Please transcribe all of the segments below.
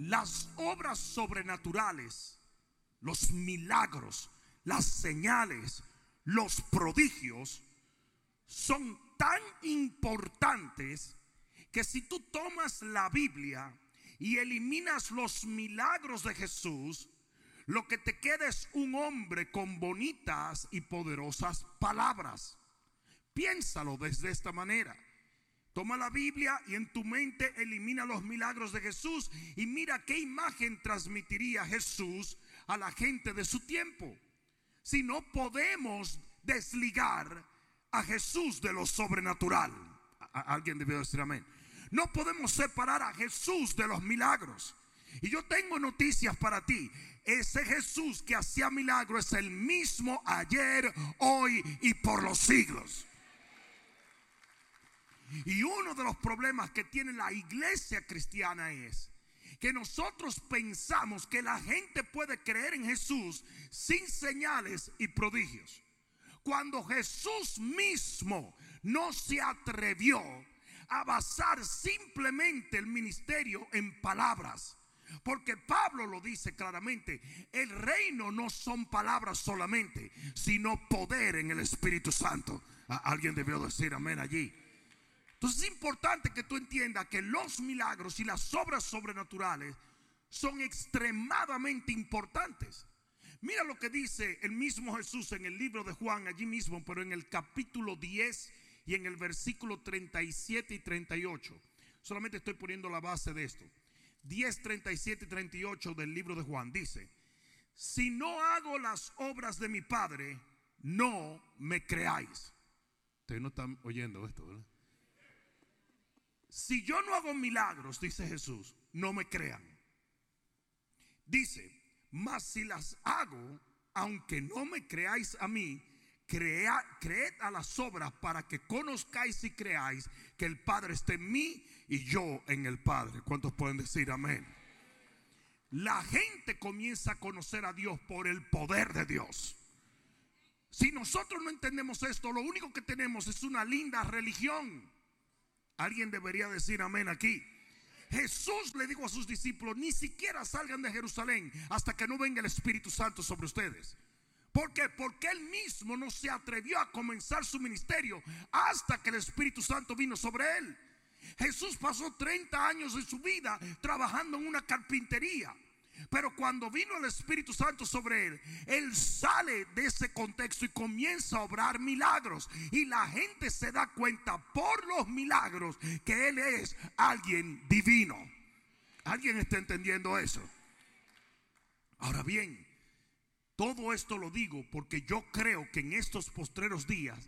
las obras sobrenaturales, los milagros, las señales, los prodigios son tan importantes que si tú tomas la Biblia y eliminas los milagros de Jesús, lo que te queda es un hombre con bonitas y poderosas palabras. Piénsalo desde esta manera. Toma la Biblia y en tu mente elimina los milagros de Jesús y mira qué imagen transmitiría Jesús a la gente de su tiempo. Si no podemos desligar a Jesús de lo sobrenatural. Alguien debió decir amén. No podemos separar a Jesús de los milagros. Y yo tengo noticias para ti. Ese Jesús que hacía milagros es el mismo ayer, hoy y por los siglos. Y uno de los problemas que tiene la iglesia cristiana es que nosotros pensamos que la gente puede creer en Jesús sin señales y prodigios. Cuando Jesús mismo no se atrevió a basar simplemente el ministerio en palabras. Porque Pablo lo dice claramente, el reino no son palabras solamente, sino poder en el Espíritu Santo. Alguien debió decir amén allí. Entonces es importante que tú entiendas que los milagros y las obras sobrenaturales son extremadamente importantes. Mira lo que dice el mismo Jesús en el libro de Juan, allí mismo, pero en el capítulo 10 y en el versículo 37 y 38. Solamente estoy poniendo la base de esto. 10, 37 y 38 del libro de Juan dice, si no hago las obras de mi Padre, no me creáis. Ustedes no están oyendo esto, ¿verdad? Si yo no hago milagros, dice Jesús, no me crean. Dice, mas si las hago, aunque no me creáis a mí, crea, creed a las obras para que conozcáis y creáis que el Padre está en mí y yo en el Padre. ¿Cuántos pueden decir amén? La gente comienza a conocer a Dios por el poder de Dios. Si nosotros no entendemos esto, lo único que tenemos es una linda religión. Alguien debería decir amén aquí. Jesús le dijo a sus discípulos, ni siquiera salgan de Jerusalén hasta que no venga el Espíritu Santo sobre ustedes. ¿Por qué? Porque él mismo no se atrevió a comenzar su ministerio hasta que el Espíritu Santo vino sobre él. Jesús pasó 30 años de su vida trabajando en una carpintería. Pero cuando vino el Espíritu Santo sobre él, él sale de ese contexto y comienza a obrar milagros. Y la gente se da cuenta por los milagros que él es alguien divino. ¿Alguien está entendiendo eso? Ahora bien, todo esto lo digo porque yo creo que en estos postreros días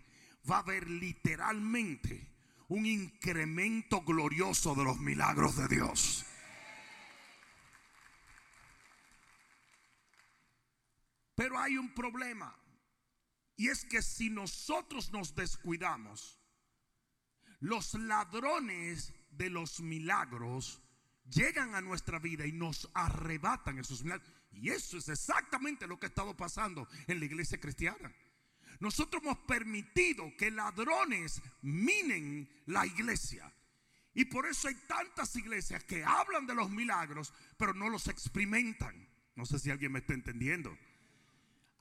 va a haber literalmente un incremento glorioso de los milagros de Dios. Pero hay un problema. Y es que si nosotros nos descuidamos, los ladrones de los milagros llegan a nuestra vida y nos arrebatan esos milagros. Y eso es exactamente lo que ha estado pasando en la iglesia cristiana. Nosotros hemos permitido que ladrones minen la iglesia. Y por eso hay tantas iglesias que hablan de los milagros, pero no los experimentan. No sé si alguien me está entendiendo.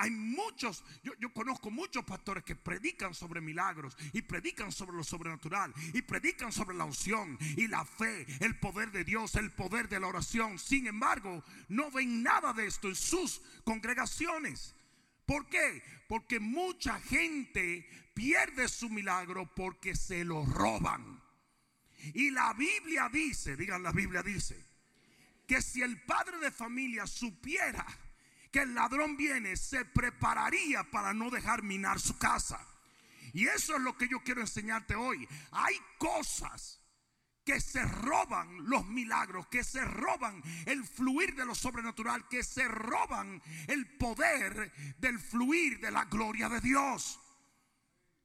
Hay muchos, yo, conozco muchos pastores que predican sobre milagros y predican sobre lo sobrenatural y predican sobre la unción y la fe, el poder de Dios, el poder de la oración. Sin embargo, no ven nada de esto en sus congregaciones. ¿Por qué? Porque mucha gente pierde su milagro porque se lo roban. Y la Biblia dice, digan la Biblia dice, que si el padre de familia supiera que el ladrón viene, se prepararía para no dejar minar su casa. Y eso es lo que yo quiero enseñarte hoy. Hay cosas que se roban los milagros, que se roban el fluir de lo sobrenatural, que se roban el poder del fluir de la gloria de Dios.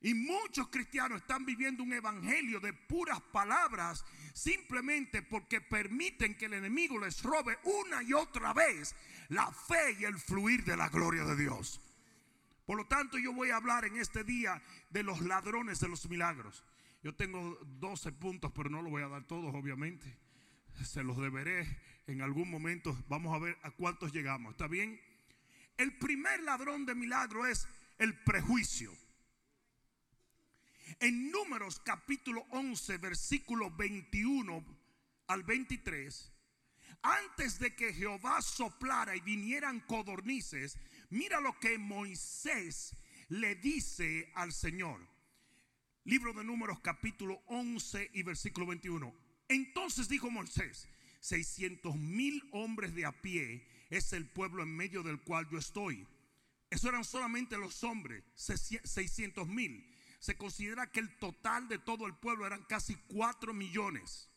Y muchos cristianos están viviendo un evangelio de puras palabras simplemente porque permiten que el enemigo les robe una y otra vez la fe y el fluir de la gloria de Dios. Por lo tanto, yo voy a hablar en este día de los ladrones de los milagros. Yo tengo 12 puntos, pero no los voy a dar todos, obviamente. Se los deberé en algún momento vamos a ver a cuántos llegamos. ¿Está bien? El primer ladrón de milagro es el prejuicio. En Números capítulo 11, versículo 21 al 23, antes de que Jehová soplara y vinieran codornices, mira lo que Moisés le dice al Señor. Libro de Números capítulo 11 y versículo 21. Entonces dijo Moisés, 600 mil hombres de a pie es el pueblo en medio del cual yo estoy. Eso eran solamente los hombres, 600 mil. Se considera que el total de todo el pueblo eran casi 4 millones.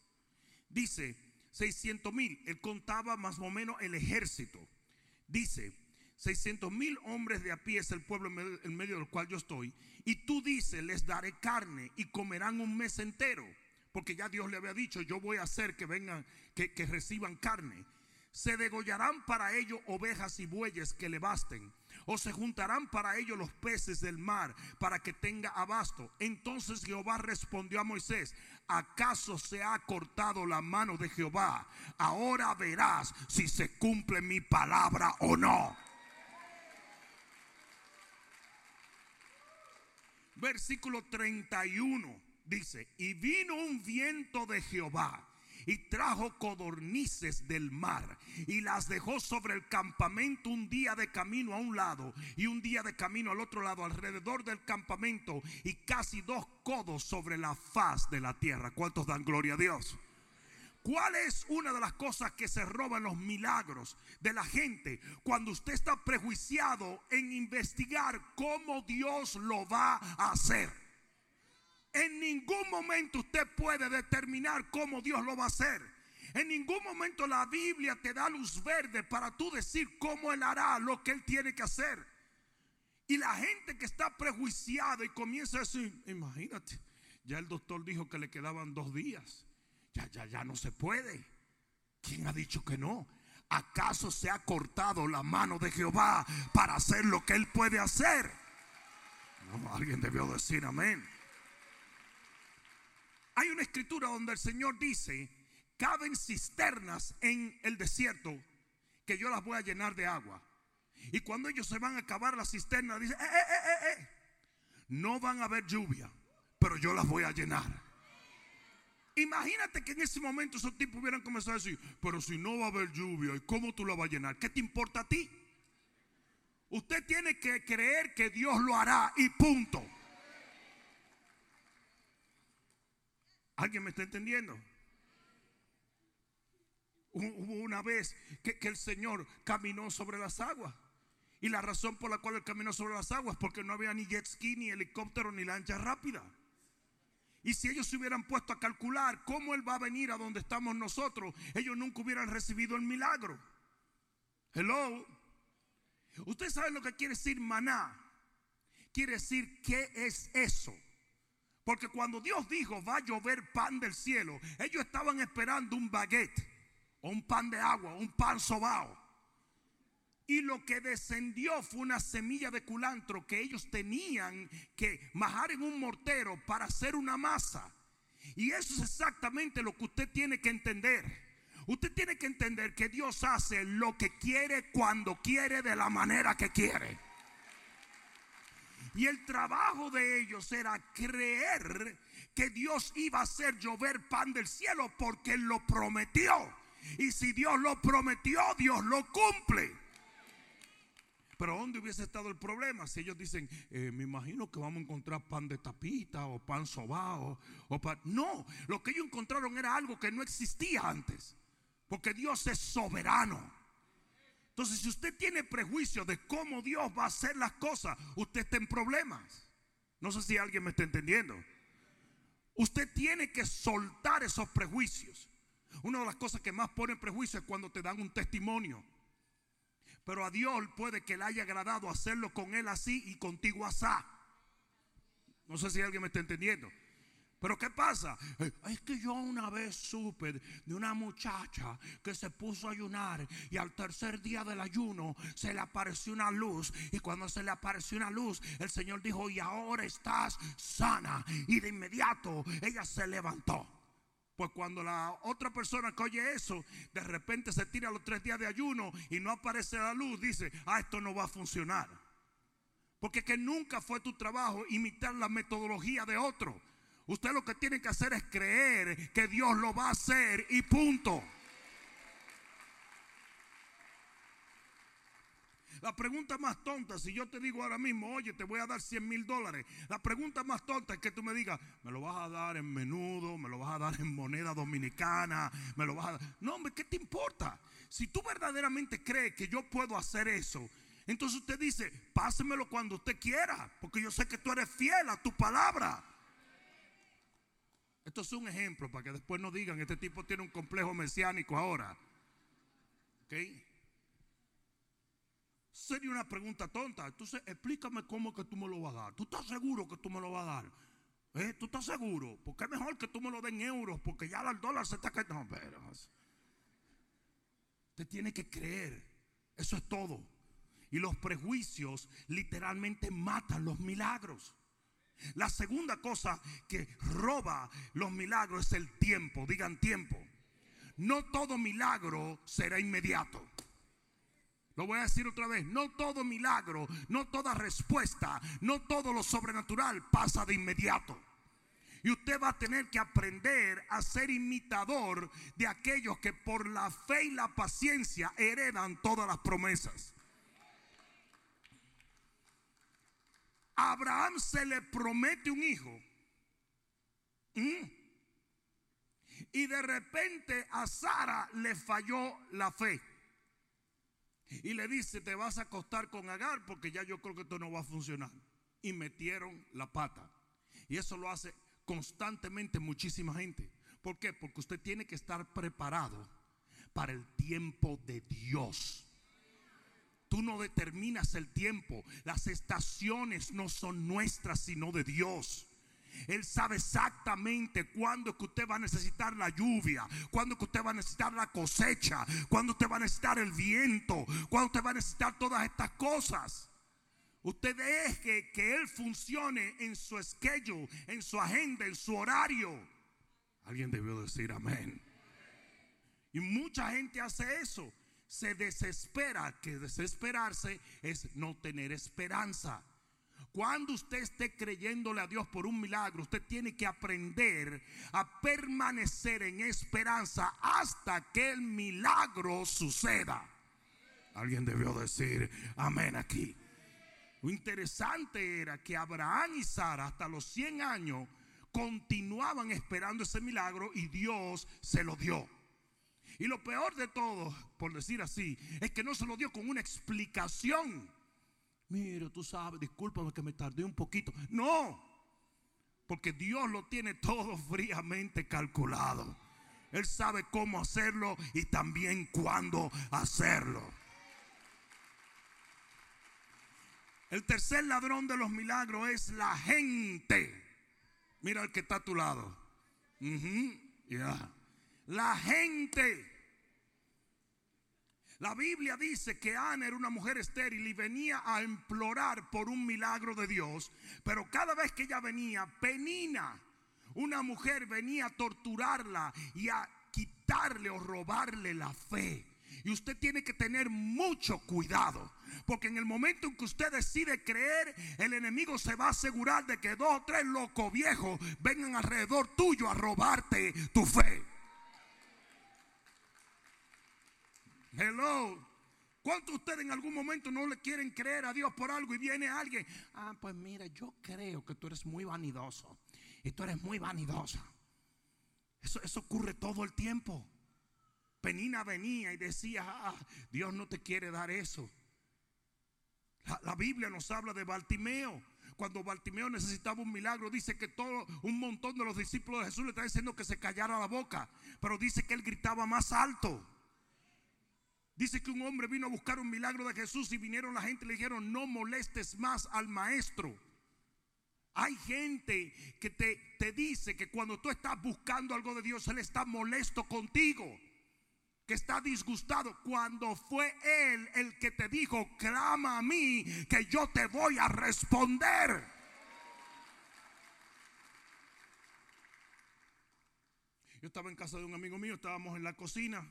Dice 600 mil. Él contaba más o menos el ejército. Dice 600 mil hombres de a pie es el pueblo en medio del cual yo estoy. Y tú dices, les daré carne y comerán un mes entero. Porque ya Dios le había dicho, yo voy a hacer que vengan, que, que reciban carne. Se degollarán para ellos ovejas y bueyes que le basten. O se juntarán para ellos los peces del mar para que tenga abasto. Entonces Jehová respondió a Moisés, ¿acaso se ha cortado la mano de Jehová? Ahora verás si se cumple mi palabra o no. Versículo 31 dice, y vino un viento de Jehová y trajo codornices del mar y las dejó sobre el campamento un día de camino a un lado y un día de camino al otro lado alrededor del campamento y casi dos codos sobre la faz de la tierra. ¿Cuántos dan gloria a Dios? ¿Cuál es una de las cosas que se roban los milagros de la gente cuando usted está prejuiciado en investigar cómo Dios lo va a hacer? En ningún momento usted puede determinar cómo Dios lo va a hacer. En ningún momento la Biblia te da luz verde para tú decir cómo Él hará lo que Él tiene que hacer. Y la gente que está prejuiciada y comienza a decir, imagínate, ya el doctor dijo que le quedaban dos días. Ya, ya, ya no se puede. ¿Quién ha dicho que no? ¿Acaso se ha cortado la mano de Jehová para hacer lo que Él puede hacer? No, alguien debió decir amén. Hay una escritura donde el Señor dice, caben cisternas en el desierto que yo las voy a llenar de agua. Y cuando ellos se van a acabar las cisternas, dice, eh, eh, eh, no van a haber lluvia, pero yo las voy a llenar. Imagínate que en ese momento esos tipos hubieran comenzado a decir, pero si no va a haber lluvia, ¿y cómo tú la vas a llenar? ¿Qué te importa a ti? Usted tiene que creer que Dios lo hará y punto. ¿Alguien me está entendiendo? Hubo una vez que, el Señor caminó sobre las aguas. Y la razón por la cual él caminó sobre las aguas, porque no había ni jet ski, ni helicóptero, ni lancha rápida. Y si ellos se hubieran puesto a calcular cómo Él va a venir a donde estamos nosotros, ellos nunca hubieran recibido el milagro. Hello. Usted sabe lo que quiere decir maná. Quiere decir, ¿qué es eso? Porque cuando Dios dijo va a llover pan del cielo, ellos estaban esperando un baguette, o un pan de agua, un pan sobao. Y lo que descendió fue una semilla de culantro que ellos tenían que majar en un mortero para hacer una masa. Y eso es exactamente lo que usted tiene que entender. Usted tiene que entender que Dios hace lo que quiere cuando quiere de la manera que quiere. Y el trabajo de ellos era creer que Dios iba a hacer llover pan del cielo porque Él lo prometió. Y si Dios lo prometió, Dios lo cumple. Pero ¿dónde hubiese estado el problema? Si ellos dicen, eh, me imagino que vamos a encontrar pan de tapita o pan sobao. O pan... No, lo que ellos encontraron era algo que no existía antes. Porque Dios es soberano. Entonces, si usted tiene prejuicio de cómo Dios va a hacer las cosas, usted está en problemas. No sé si alguien me está entendiendo. Usted tiene que soltar esos prejuicios. Una de las cosas que más pone prejuicio es cuando te dan un testimonio. Pero a Dios puede que le haya agradado hacerlo con él así y contigo asá. No sé si alguien me está entendiendo. Pero ¿qué pasa? Eh, es que yo una vez supe de una muchacha que se puso a ayunar y al tercer día del ayuno se le apareció una luz y cuando se le apareció una luz el Señor dijo y ahora estás sana y de inmediato ella se levantó. Pues cuando la otra persona que oye eso, de repente se tira los tres días de ayuno y no aparece la luz, dice, ah, esto no va a funcionar. Porque que nunca fue tu trabajo imitar la metodología de otro. Usted lo que tiene que hacer es creer que Dios lo va a hacer y punto. La pregunta más tonta, si yo te digo ahora mismo, oye, te voy a dar 100 mil dólares, la pregunta más tonta es que tú me digas, me lo vas a dar en menudo, me lo vas a dar en moneda dominicana, me lo vas a dar. No, hombre, ¿qué te importa? Si tú verdaderamente crees que yo puedo hacer eso, entonces usted dice, pásemelo cuando usted quiera, porque yo sé que tú eres fiel a tu palabra. Esto es un ejemplo para que después no digan, este tipo tiene un complejo mesiánico ahora. ¿Ok? Sería una pregunta tonta. Entonces, explícame cómo que tú me lo vas a dar. ¿Tú estás seguro que tú me lo vas a dar? ¿Eh? ¿Tú estás seguro? Porque es mejor que tú me lo den euros, porque ya el dólar se está cayendo. No, pero, usted tiene que creer. Eso es todo. Y los prejuicios literalmente matan los milagros. La segunda cosa que roba los milagros es el tiempo. Digan tiempo. No todo milagro será inmediato. Lo voy a decir otra vez, no todo milagro, no toda respuesta, no todo lo sobrenatural pasa de inmediato. Y usted va a tener que aprender a ser imitador de aquellos que por la fe y la paciencia heredan todas las promesas. Abraham se le promete un hijo. ¿Mm? Y de repente a Sara le falló la fe. Y le dice, te vas a acostar con Agar porque ya yo creo que esto no va a funcionar. Y metieron la pata. Y eso lo hace constantemente muchísima gente. ¿Por qué? Porque usted tiene que estar preparado para el tiempo de Dios. Tú no determinas el tiempo. Las estaciones no son nuestras, sino de Dios. Él sabe exactamente cuándo que usted va a necesitar la lluvia, cuándo que usted va a necesitar la cosecha, cuándo usted va a necesitar el viento, cuándo usted va a necesitar todas estas cosas. Usted deje que Él funcione en su schedule, en su agenda, en su horario. Alguien debió decir amén. Y mucha gente hace eso. Se desespera, que desesperarse es no tener esperanza. Cuando usted esté creyéndole a Dios por un milagro, usted tiene que aprender a permanecer en esperanza hasta que el milagro suceda. Alguien debió decir amén aquí. Lo interesante era que Abraham y Sara hasta los 100 años continuaban esperando ese milagro y Dios se lo dio. Y lo peor de todo, por decir así, es que no se lo dio con una explicación. Mira, tú sabes, discúlpame que me tardé un poquito. No, porque Dios lo tiene todo fríamente calculado. Él sabe cómo hacerlo y también cuándo hacerlo. El tercer ladrón de los milagros es la gente. Mira el que está a tu lado. La gente. La Biblia dice que Ana era una mujer estéril y venía a implorar por un milagro de Dios, pero cada vez que ella venía, Penina, una mujer venía a torturarla y a quitarle o robarle la fe. Y usted tiene que tener mucho cuidado. Porque en el momento en que usted decide creer, el enemigo se va a asegurar de que dos o tres locos viejos vengan alrededor tuyo a robarte tu fe. Hello. ¿Cuántos de ustedes en algún momento no le quieren creer a Dios por algo y viene alguien? Ah, pues mira, yo creo que tú eres muy vanidoso. Y tú eres muy vanidosa. Eso, eso ocurre todo el tiempo. Penina venía y decía, ah, Dios no te quiere dar eso. La, la Biblia nos habla de Bartimeo. Cuando Bartimeo necesitaba un milagro, dice que todo un montón de los discípulos de Jesús le están diciendo que se callara la boca. Pero dice que él gritaba más alto. Dice que un hombre vino a buscar un milagro de Jesús y vinieron la gente y le dijeron, no molestes más al maestro. Hay gente que te, te dice que cuando tú estás buscando algo de Dios, Él está molesto contigo, que está disgustado. Cuando fue Él el que te dijo, clama a mí, que yo te voy a responder. Yo estaba en casa de un amigo mío, estábamos en la cocina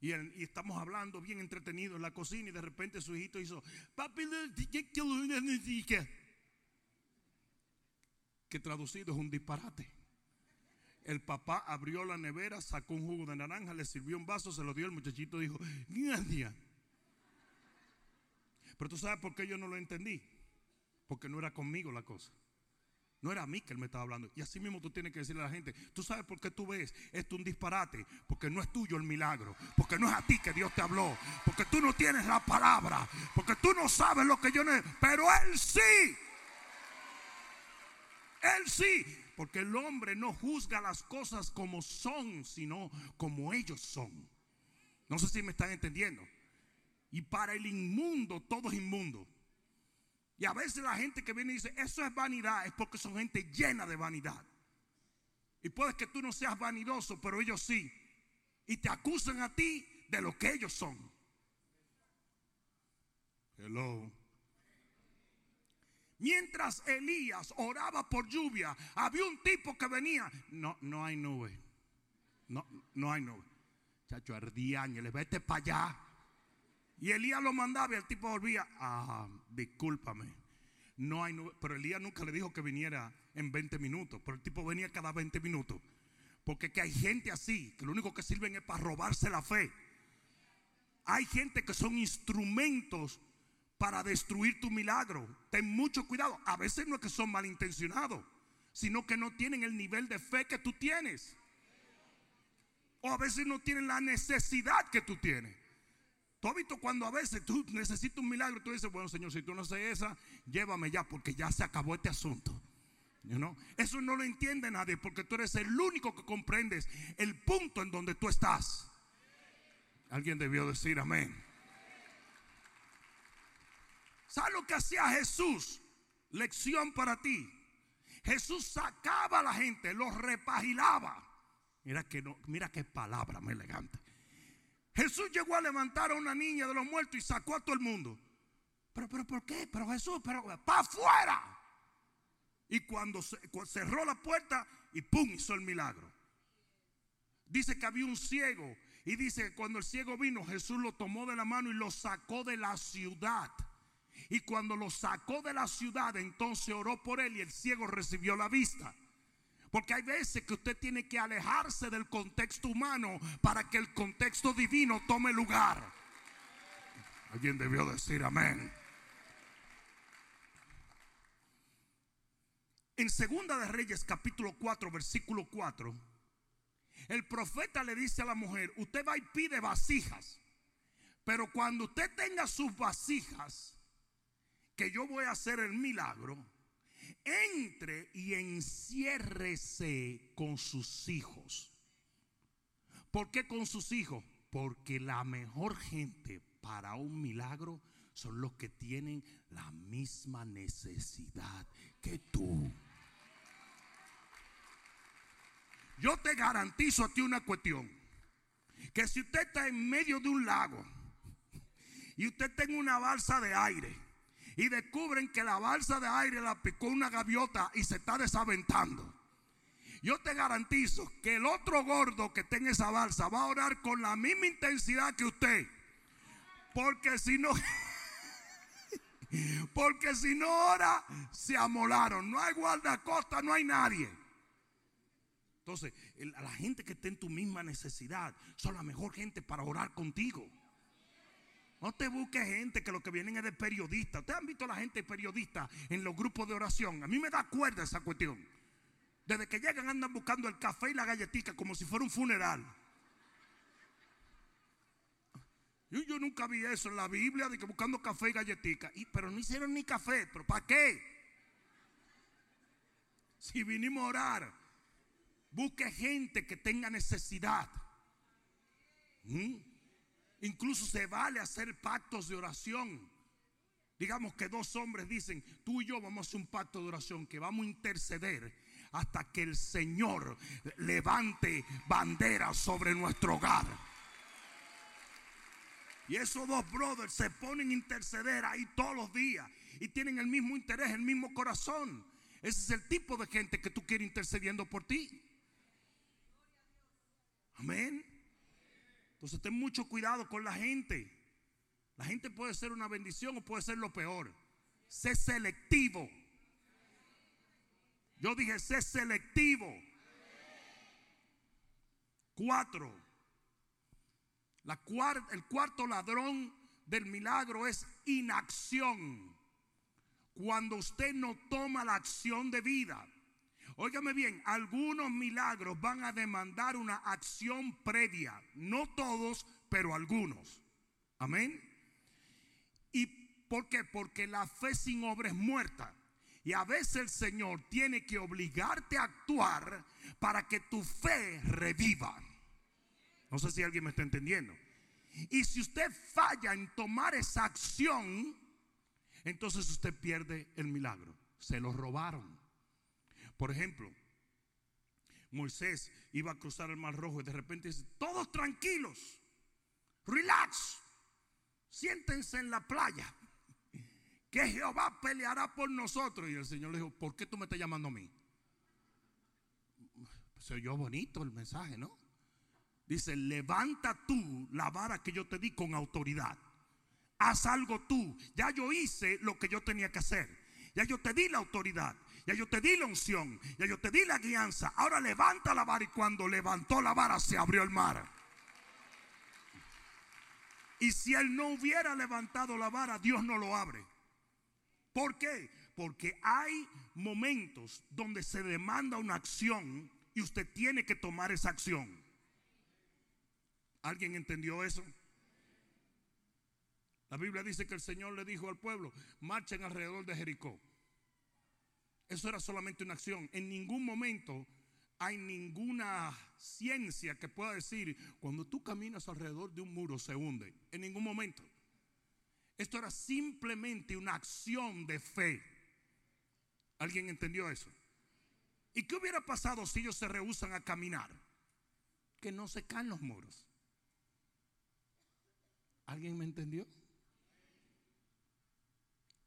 y, estamos hablando bien entretenido en la cocina y de repente su hijito hizo, papi, que traducido es un disparate. El papá abrió la nevera, sacó un jugo de naranja, le sirvió un vaso, se lo dio, el muchachito dijo, gracias. Pero tú sabes por qué yo no lo entendí. Porque no era conmigo la cosa. No era a mí que él me estaba hablando. Y así mismo tú tienes que decirle a la gente, tú sabes por qué tú ves esto un disparate. Porque no es tuyo el milagro. Porque no es a ti que Dios te habló. Porque tú no tienes la palabra. Porque tú no sabes lo que yo no... Pero Él sí. Él sí. Porque el hombre no juzga las cosas como son, sino como ellos son. No sé si me están entendiendo. Y para el inmundo todo es inmundo. Y a veces la gente que viene y dice, eso es vanidad, es porque son gente llena de vanidad. Y puede que tú no seas vanidoso, pero ellos sí. Y te acusan a ti de lo que ellos son. Hello. Mientras Elías oraba por lluvia, había un tipo que venía. No, no hay nube. No, no hay nube. Chacho, ardía ángeles, vete para allá. Y Elías lo mandaba y el tipo volvía, ah, discúlpame. No hay, pero Elías nunca le dijo que viniera en 20 minutos, pero el tipo venía cada 20 minutos. Porque que hay gente así, que lo único que sirven es para robarse la fe. Hay gente que son instrumentos para destruir tu milagro. Ten mucho cuidado. A veces no es que son malintencionados, sino que no tienen el nivel de fe que tú tienes. O a veces no tienen la necesidad que tú tienes. Tú has visto cuando a veces tú necesitas un milagro, tú dices, bueno Señor, si tú no haces esa, llévame ya porque ya se acabó este asunto. Eso no lo entiende nadie porque tú eres el único que comprendes el punto en donde tú estás. Alguien debió decir amén. ¿Sabes lo que hacía Jesús? Lección para ti. Jesús sacaba a la gente, los repagilaba. Mira que no, mira qué palabra más elegante. Jesús llegó a levantar a una niña de los muertos y sacó a todo el mundo. Pero, pero, ¿por qué? Pero Jesús, pero, para afuera. Y cuando, cerró la puerta y pum, hizo el milagro. Dice que había un ciego. Y dice que cuando el ciego vino, Jesús lo tomó de la mano y lo sacó de la ciudad. Y cuando lo sacó de la ciudad, entonces oró por él y el ciego recibió la vista. Porque hay veces que usted tiene que alejarse del contexto humano para que el contexto divino tome lugar. Alguien debió decir amén. En Segunda de Reyes capítulo 4 versículo 4, el profeta le dice a la mujer, usted va y pide vasijas, pero cuando usted tenga sus vasijas, que yo voy a hacer el milagro, entre y enciérrese con sus hijos. ¿Por qué con sus hijos? Porque la mejor gente para un milagro son los que tienen la misma necesidad que tú. Yo te garantizo a ti una cuestión. Que si usted está en medio de un lago y usted tenga una balsa de aire, y descubren que la balsa de aire la picó una gaviota y se está desaventando. Yo te garantizo que el otro gordo que tenga esa balsa va a orar con la misma intensidad que usted. Porque si no, porque si no ora, se amolaron. No hay guardacosta, no hay nadie. Entonces, la gente que está en tu misma necesidad son la mejor gente para orar contigo. No te busques gente que lo que vienen es de periodistas. ¿Ustedes han visto a la gente periodista en los grupos de oración? A mí me da cuerda esa cuestión. Desde que llegan andan buscando el café y la galletita como si fuera un funeral. Yo, nunca vi eso en la Biblia de que buscando café y galletica. Pero no hicieron ni café. ¿Pero para qué? Si vinimos a orar, busque gente que tenga necesidad. ¿Mm? Incluso se vale hacer pactos de oración. Digamos que dos hombres dicen, tú y yo vamos a hacer un pacto de oración que vamos a interceder hasta que el Señor levante bandera sobre nuestro hogar. Y esos dos brothers se ponen a interceder ahí todos los días y tienen el mismo interés, el mismo corazón. Ese es el tipo de gente que tú quieres intercediendo por ti. Amén. Entonces ten mucho cuidado con la gente. La gente puede ser una bendición o puede ser lo peor. Sé selectivo. Yo dije, sé selectivo. Cuatro. La el cuarto ladrón del milagro es inacción. Cuando usted no toma la acción de vida. Óigame bien, algunos milagros van a demandar una acción previa. No todos, pero algunos. Amén. ¿Y por qué? Porque la fe sin obra es muerta. Y a veces el Señor tiene que obligarte a actuar para que tu fe reviva. No sé si alguien me está entendiendo. Y si usted falla en tomar esa acción, entonces usted pierde el milagro. Se lo robaron. Por ejemplo, Moisés iba a cruzar el Mar Rojo y de repente dice, todos tranquilos, relax, siéntense en la playa, que Jehová peleará por nosotros. Y el Señor le dijo, ¿por qué tú me estás llamando a mí? Se oyó bonito el mensaje, ¿no? Dice, levanta tú la vara que yo te di con autoridad. Haz algo tú. Ya yo hice lo que yo tenía que hacer. Ya yo te di la autoridad. Ya yo te di la unción. Ya yo te di la guianza. Ahora levanta la vara. Y cuando levantó la vara se abrió el mar. Y si él no hubiera levantado la vara, Dios no lo abre. ¿Por qué? Porque hay momentos donde se demanda una acción y usted tiene que tomar esa acción. ¿Alguien entendió eso? La Biblia dice que el Señor le dijo al pueblo, marchen alrededor de Jericó. Eso era solamente una acción. En ningún momento hay ninguna ciencia que pueda decir, cuando tú caminas alrededor de un muro se hunde. En ningún momento. Esto era simplemente una acción de fe. ¿Alguien entendió eso? ¿Y qué hubiera pasado si ellos se rehusan a caminar? Que no se caen los muros. ¿Alguien me entendió?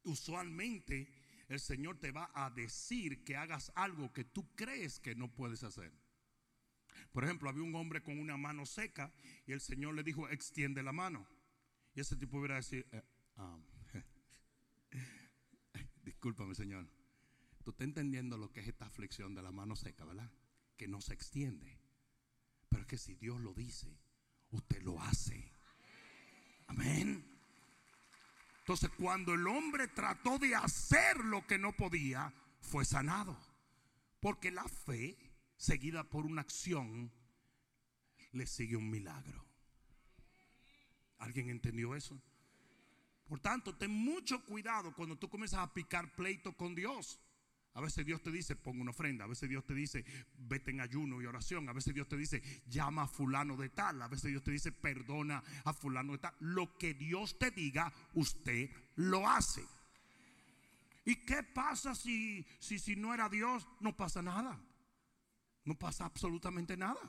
Usualmente el Señor te va a decir que hagas algo que tú crees que no puedes hacer. Por ejemplo, había un hombre con una mano seca y el Señor le dijo, extiende la mano. Y ese tipo hubiera decir, eh, um, discúlpame Señor, tú estás entendiendo lo que es esta aflicción de la mano seca, ¿verdad? Que no se extiende. Pero es que si Dios lo dice, usted lo hace. Amén. Entonces cuando el hombre trató de hacer lo que no podía, fue sanado. Porque la fe, seguida por una acción, le sigue un milagro. ¿Alguien entendió eso? Por tanto, ten mucho cuidado cuando tú comienzas a picar pleito con Dios. A veces Dios te dice, ponga una ofrenda. A veces Dios te dice, vete en ayuno y oración. A veces Dios te dice, llama a fulano de tal. A veces Dios te dice, perdona a fulano de tal. Lo que Dios te diga, usted lo hace. ¿Y qué pasa si, si, si no era Dios? No pasa nada. No pasa absolutamente nada.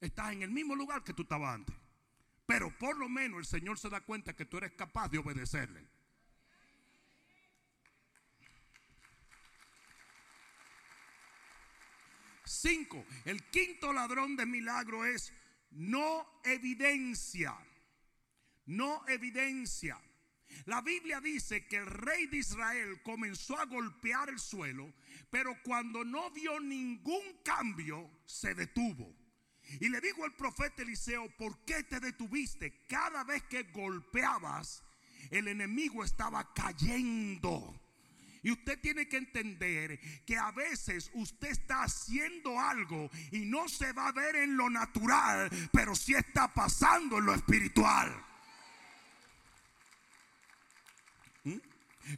Estás en el mismo lugar que tú estabas antes. Pero por lo menos el Señor se da cuenta que tú eres capaz de obedecerle. Cinco, el quinto ladrón de milagro es no evidencia. No evidencia. La Biblia dice que el rey de Israel comenzó a golpear el suelo, pero cuando no vio ningún cambio, se detuvo. Y le dijo al profeta Eliseo, ¿por qué te detuviste? Cada vez que golpeabas, el enemigo estaba cayendo. Y usted tiene que entender que a veces usted está haciendo algo y no se va a ver en lo natural, pero sí está pasando en lo espiritual. ¿Mm?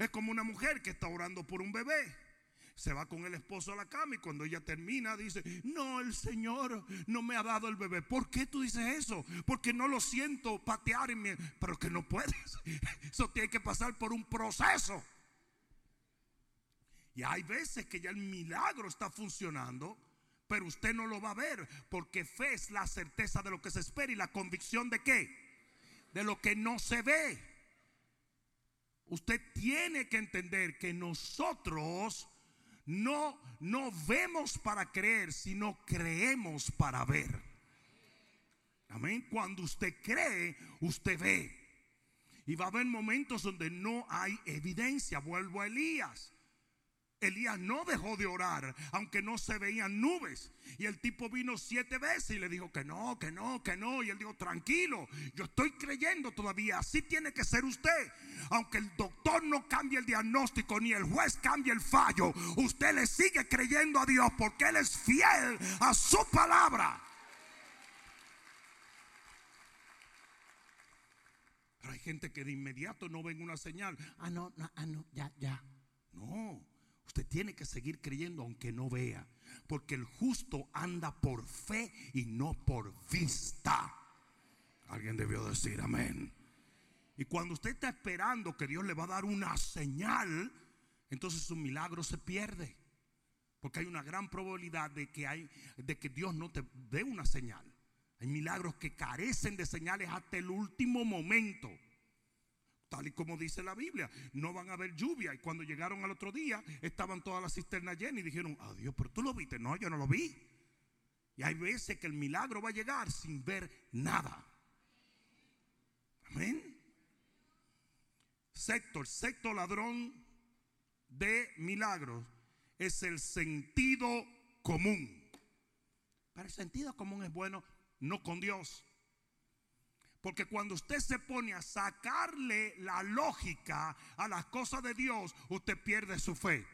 Es como una mujer que está orando por un bebé. Se va con el esposo a la cama y cuando ella termina dice, no, el Señor no me ha dado el bebé. ¿Por qué tú dices eso? Porque no lo siento patear en. Pero que no puedes. Eso tiene que pasar por un proceso. Y hay veces que ya el milagro está funcionando, pero usted no lo va a ver, porque fe es la certeza de lo que se espera y la convicción de qué? De lo que no se ve. Usted tiene que entender que nosotros no, no vemos para creer, sino creemos para ver. Amén. Cuando usted cree, usted ve. Y va a haber momentos donde no hay evidencia. Vuelvo a Elías. Elías no dejó de orar, aunque no se veían nubes. Y el tipo vino siete veces y le dijo que no, que no, que no. Y él dijo, tranquilo, yo estoy creyendo todavía. Así tiene que ser usted. Aunque el doctor no cambie el diagnóstico ni el juez cambie el fallo, usted le sigue creyendo a Dios porque Él es fiel a su palabra. Pero hay gente que de inmediato no ven una señal. Ah, no, no, ah, no, ya, ya. No. Usted tiene que seguir creyendo aunque no vea. Porque el justo anda por fe y no por vista. Alguien debió decir amén. Y cuando usted está esperando que Dios le va a dar una señal, entonces su milagro se pierde. Porque hay una gran probabilidad de que, hay, de que Dios no te dé una señal. Hay milagros que carecen de señales hasta el último momento. Tal y como dice la Biblia, no van a haber lluvia. Y cuando llegaron al otro día, estaban todas las cisternas llenas y dijeron, adiós, pero tú lo viste. No, yo no lo vi. Y hay veces que el milagro va a llegar sin ver nada. Amén. Sexto, el sexto ladrón de milagros es el sentido común. Pero el sentido común es bueno, no con Dios. Porque cuando usted se pone a sacarle la lógica a las cosas de Dios, usted pierde su fe.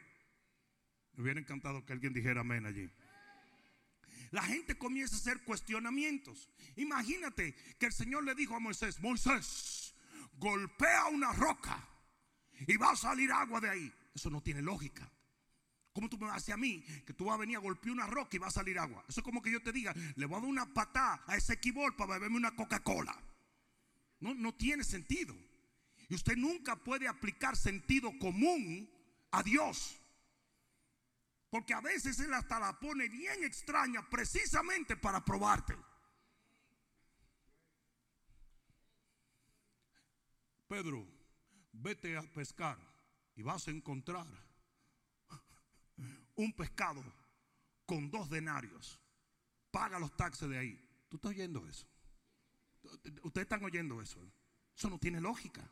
Me hubiera encantado que alguien dijera amén allí. La gente comienza a hacer cuestionamientos. Imagínate que el Señor le dijo a Moisés, Moisés, golpea una roca y va a salir agua de ahí. Eso no tiene lógica. ¿Cómo tú me vas a mí que tú vas a venir a golpear una roca y va a salir agua? Eso es como que yo te diga, le voy a dar una patada a ese equibol para beberme una Coca-Cola. No, no tiene sentido. Y usted nunca puede aplicar sentido común a Dios. Porque a veces Él hasta la pone bien extraña precisamente para probarte. Pedro, vete a pescar y vas a encontrar un pescado con dos denarios. Paga los taxes de ahí. ¿Tú estás oyendo eso? Ustedes están oyendo eso. Eso no tiene lógica.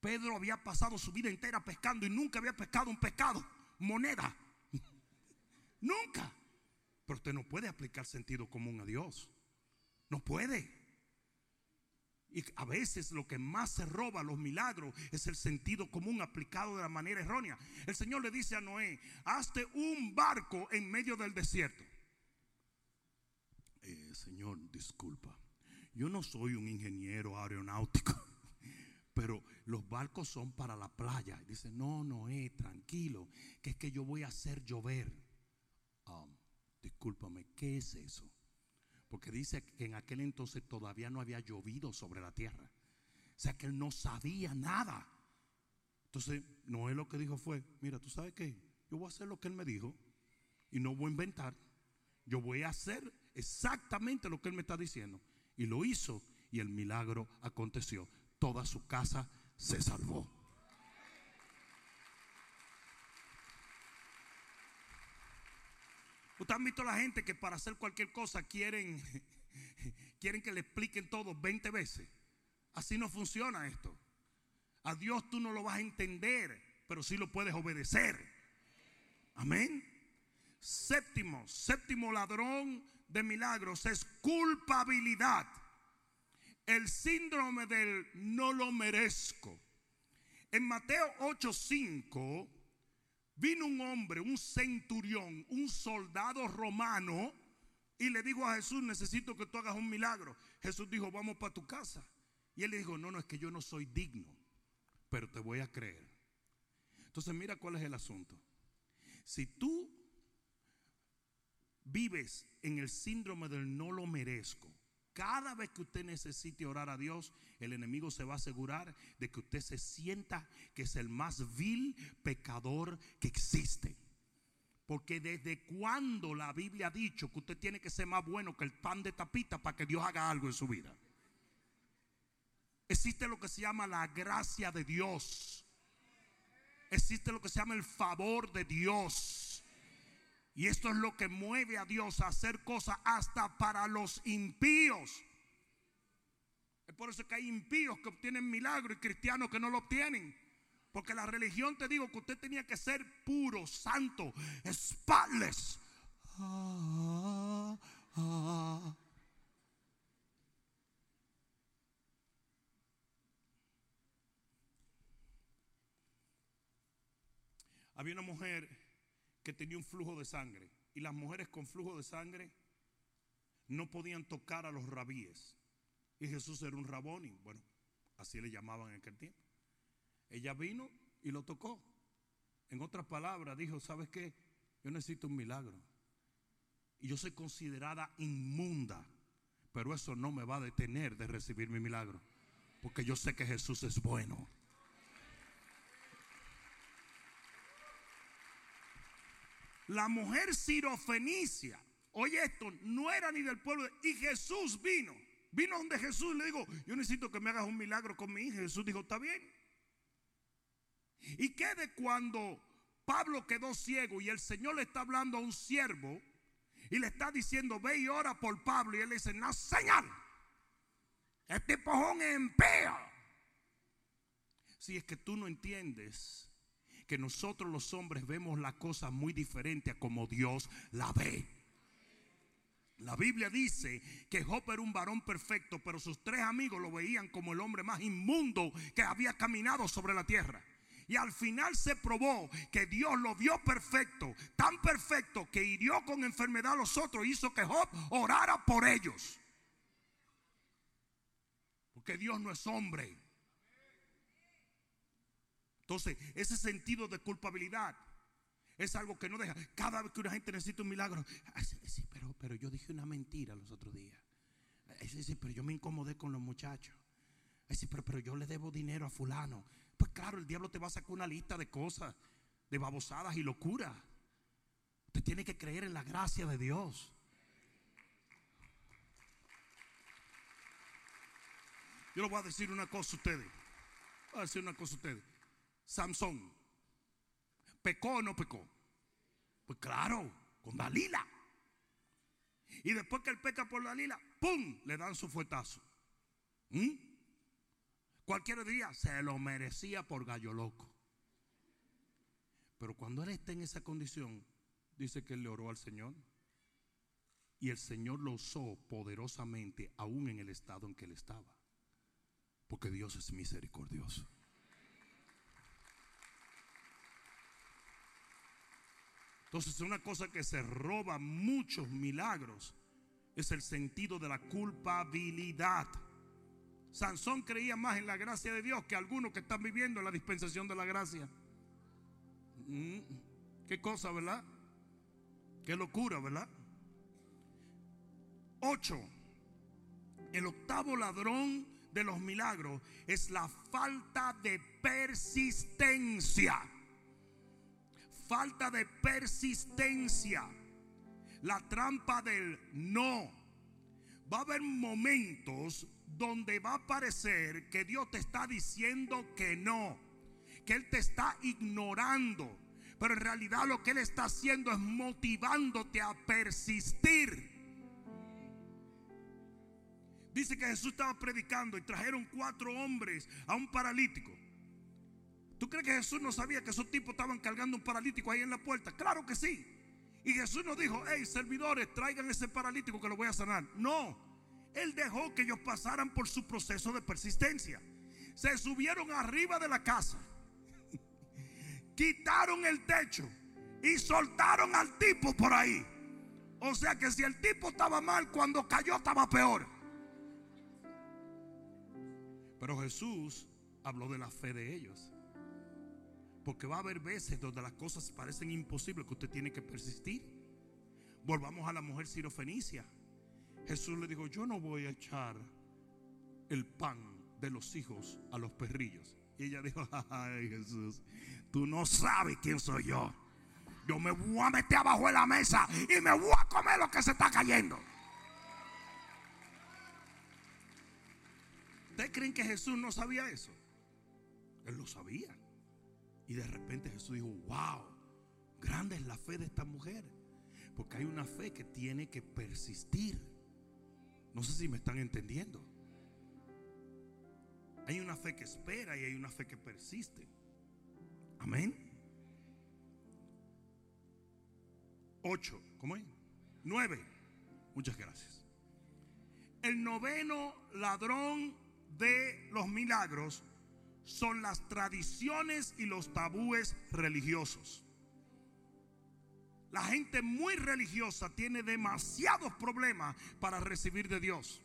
Pedro había pasado su vida entera pescando y nunca había pescado un pescado, moneda. nunca. Pero usted no puede aplicar sentido común a Dios. No puede. Y a veces lo que más se roba los milagros es el sentido común aplicado de la manera errónea. El Señor le dice a Noé, hazte un barco en medio del desierto. Eh, señor, disculpa. Yo no soy un ingeniero aeronáutico, pero los barcos son para la playa. Dice, no, Noé, tranquilo, que es que yo voy a hacer llover. Um, discúlpame, ¿qué es eso? Porque dice que en aquel entonces todavía no había llovido sobre la tierra. O sea que él no sabía nada. Entonces, Noé lo que dijo fue, mira, ¿tú sabes qué? Yo voy a hacer lo que él me dijo y no voy a inventar. Yo voy a hacer exactamente lo que él me está diciendo. Y lo hizo y el milagro aconteció. Toda su casa se salvó. Usted han visto la gente que para hacer cualquier cosa quieren, quieren que le expliquen todo 20 veces. Así no funciona esto. A Dios tú no lo vas a entender, pero sí lo puedes obedecer. Amén. Séptimo, séptimo ladrón de milagros es culpabilidad. El síndrome del no lo merezco. En Mateo 8:5 Vino un hombre, un centurión, un soldado romano, y le dijo a Jesús, necesito que tú hagas un milagro. Jesús dijo, vamos para tu casa. Y él le dijo, no, no, es que yo no soy digno, pero te voy a creer. Entonces mira cuál es el asunto. Si tú vives en el síndrome del no lo merezco, cada vez que usted necesite orar a Dios, el enemigo se va a asegurar de que usted se sienta que es el más vil pecador que existe. Porque desde cuando la Biblia ha dicho que usted tiene que ser más bueno que el pan de tapita para que Dios haga algo en su vida. Existe lo que se llama la gracia de Dios. Existe lo que se llama el favor de Dios. Y esto es lo que mueve a Dios a hacer cosas hasta para los impíos. Es por eso que hay impíos que obtienen milagros y cristianos que no lo obtienen. Porque la religión te digo que usted tenía que ser puro, santo, spotless. Ah, ah. Había una mujer que tenía un flujo de sangre y las mujeres con flujo de sangre no podían tocar a los rabíes. Y Jesús era un raboni, bueno, así le llamaban en aquel tiempo. Ella vino y lo tocó. En otras palabras, dijo, ¿sabes qué? Yo necesito un milagro. Y yo soy considerada inmunda, pero eso no me va a detener de recibir mi milagro, porque yo sé que Jesús es bueno. La mujer sirofenicia, oye esto, no era ni del pueblo. Y Jesús vino. Vino donde Jesús le dijo, yo necesito que me hagas un milagro con mi hija. Jesús dijo, está bien. ¿Y qué de cuando Pablo quedó ciego y el Señor le está hablando a un siervo y le está diciendo, ve y ora por Pablo? Y él le dice, no, señal. Este pojón es empeo. Si es que tú no entiendes que nosotros los hombres vemos la cosa muy diferente a como Dios la ve. La Biblia dice que Job era un varón perfecto, pero sus tres amigos lo veían como el hombre más inmundo que había caminado sobre la tierra. Y al final se probó que Dios lo vio perfecto, tan perfecto que hirió con enfermedad a los otros, hizo que Job orara por ellos. Porque Dios no es hombre. Entonces, ese sentido de culpabilidad es algo que no deja. Cada vez que una gente necesita un milagro, sí, pero, pero yo dije una mentira los otros días. Sí, pero yo me incomodé con los muchachos. Sí, pero, pero yo le debo dinero a fulano. Pues claro, el diablo te va a sacar una lista de cosas, de babosadas y locuras. Usted tiene que creer en la gracia de Dios. Yo le voy a decir una cosa a ustedes. Voy a decir una cosa a ustedes. Samson, ¿pecó o no pecó? Pues claro, con Dalila. Y después que él peca por Dalila, ¡pum! Le dan su fuetazo. ¿Mm? Cualquier día se lo merecía por gallo loco. Pero cuando él está en esa condición, dice que él le oró al Señor. Y el Señor lo usó poderosamente, aún en el estado en que él estaba. Porque Dios es misericordioso. Entonces, una cosa que se roba muchos milagros es el sentido de la culpabilidad. Sansón creía más en la gracia de Dios que algunos que están viviendo en la dispensación de la gracia. Mm, qué cosa, ¿verdad? Qué locura, ¿verdad? Ocho. El octavo ladrón de los milagros es la falta de persistencia falta de persistencia, la trampa del no. Va a haber momentos donde va a parecer que Dios te está diciendo que no, que Él te está ignorando, pero en realidad lo que Él está haciendo es motivándote a persistir. Dice que Jesús estaba predicando y trajeron cuatro hombres a un paralítico. ¿Tú crees que Jesús no sabía que esos tipos estaban cargando un paralítico ahí en la puerta? Claro que sí. Y Jesús no dijo, hey, servidores, traigan ese paralítico que lo voy a sanar. No, Él dejó que ellos pasaran por su proceso de persistencia. Se subieron arriba de la casa, quitaron el techo y soltaron al tipo por ahí. O sea que si el tipo estaba mal, cuando cayó estaba peor. Pero Jesús habló de la fe de ellos. Porque va a haber veces donde las cosas parecen imposibles que usted tiene que persistir. Volvamos a la mujer sirofenicia. Jesús le dijo, yo no voy a echar el pan de los hijos a los perrillos. Y ella dijo, ay Jesús, tú no sabes quién soy yo. Yo me voy a meter abajo de la mesa y me voy a comer lo que se está cayendo. ¿Ustedes creen que Jesús no sabía eso? Él lo sabía. Y de repente Jesús dijo, wow, grande es la fe de esta mujer. Porque hay una fe que tiene que persistir. No sé si me están entendiendo. Hay una fe que espera y hay una fe que persiste. Amén. Ocho, ¿cómo es? Nueve. Muchas gracias. El noveno ladrón de los milagros son las tradiciones y los tabúes religiosos. La gente muy religiosa tiene demasiados problemas para recibir de Dios.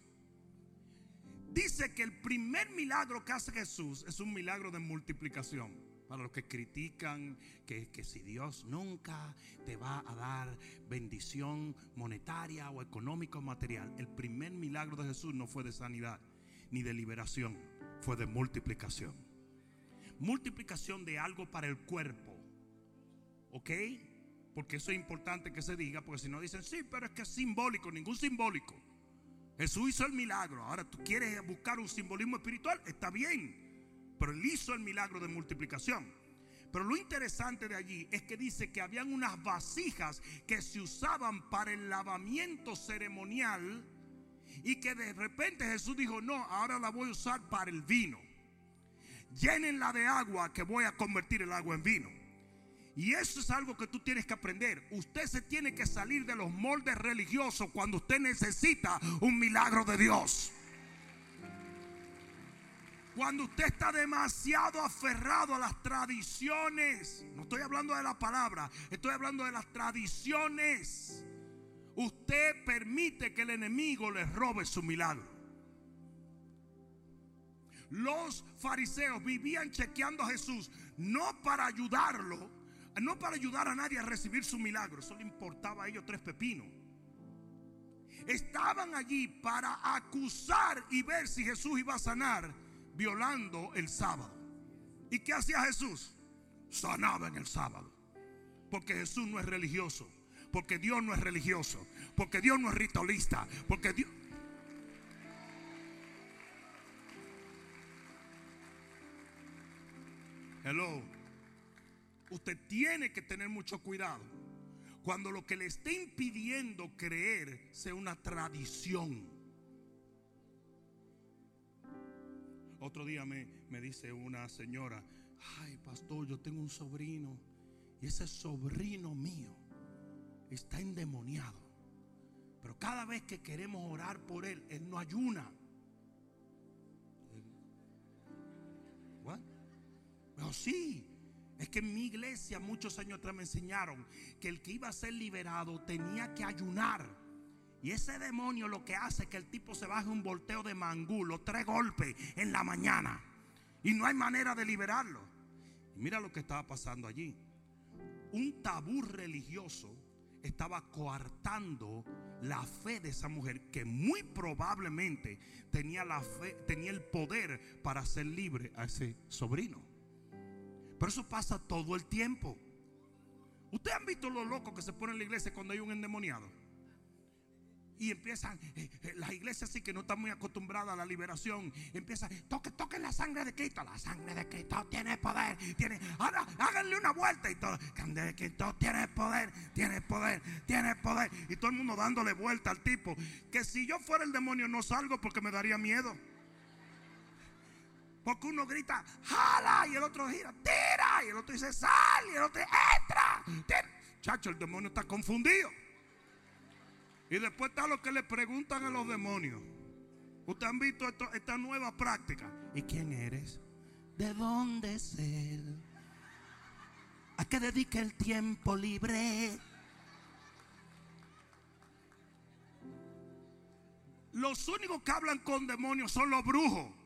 Dice que el primer milagro que hace Jesús es un milagro de multiplicación. Para los que critican que, que, si Dios nunca te va a dar bendición monetaria o económica o material, el primer milagro de Jesús no fue de sanidad ni de liberación, fue de multiplicación. Multiplicación de algo para el cuerpo. ¿Ok? Porque eso es importante que se diga, porque si no dicen, sí, pero es que es simbólico, ningún simbólico. Jesús hizo el milagro. Ahora tú quieres buscar un simbolismo espiritual, está bien. Pero él hizo el milagro de multiplicación. Pero lo interesante de allí es que dice que habían unas vasijas que se usaban para el lavamiento ceremonial y que de repente Jesús dijo, no, ahora la voy a usar para el vino. Llénenla de agua que voy a convertir el agua en vino. Y eso es algo que tú tienes que aprender. Usted se tiene que salir de los moldes religiosos cuando usted necesita un milagro de Dios. Cuando usted está demasiado aferrado a las tradiciones, no estoy hablando de la palabra, estoy hablando de las tradiciones. Usted permite que el enemigo le robe su milagro. Los fariseos vivían chequeando a Jesús no para ayudarlo, no para ayudar a nadie a recibir su milagro, eso le importaba a ellos tres pepinos. Estaban allí para acusar y ver si Jesús iba a sanar violando el sábado. ¿Y qué hacía Jesús? Sanaba en el sábado. Porque Jesús no es religioso. Porque Dios no es religioso. Porque Dios no es ritualista. Porque Dios... Hello. Usted tiene que tener mucho cuidado cuando lo que le esté impidiendo creer sea una tradición. Otro día me, me, dice una señora, ay pastor, yo tengo un sobrino y ese sobrino mío está endemoniado. Pero cada vez que queremos orar por él, él no ayuna. Pero sí, es que en mi iglesia muchos años atrás me enseñaron que el que iba a ser liberado tenía que ayunar. Y ese demonio lo que hace es que el tipo se baje un volteo de mangú, los tres golpes en la mañana. Y no hay manera de liberarlo. Mira lo que estaba pasando allí. Un tabú religioso estaba coartando la fe de esa mujer que muy probablemente tenía la fe, tenía el poder para hacer libre a ese sobrino. Pero eso pasa todo el tiempo. ¿Ustedes han visto los locos que se ponen en la iglesia cuando hay un endemoniado? Y empiezan, eh, eh, las iglesias sí que no están muy acostumbradas a la liberación. Empiezan, toque, toquen la sangre de Cristo. La sangre de Cristo tiene poder. Tiene, ahora háganle una vuelta y todo. Cristo tiene poder, tiene poder, tiene poder. Y todo el mundo dándole vuelta al tipo. Que si yo fuera el demonio no salgo porque me daría miedo. Porque uno grita, jala, y el otro gira, tira, y el otro dice, sal, y el otro entra. Chacho, el demonio está confundido. Y después está lo que le preguntan a los demonios. Ustedes han visto esta nueva práctica. ¿Y quién eres? ¿De dónde es él? ¿A qué dedica el tiempo libre? Los únicos que hablan con demonios son los brujos.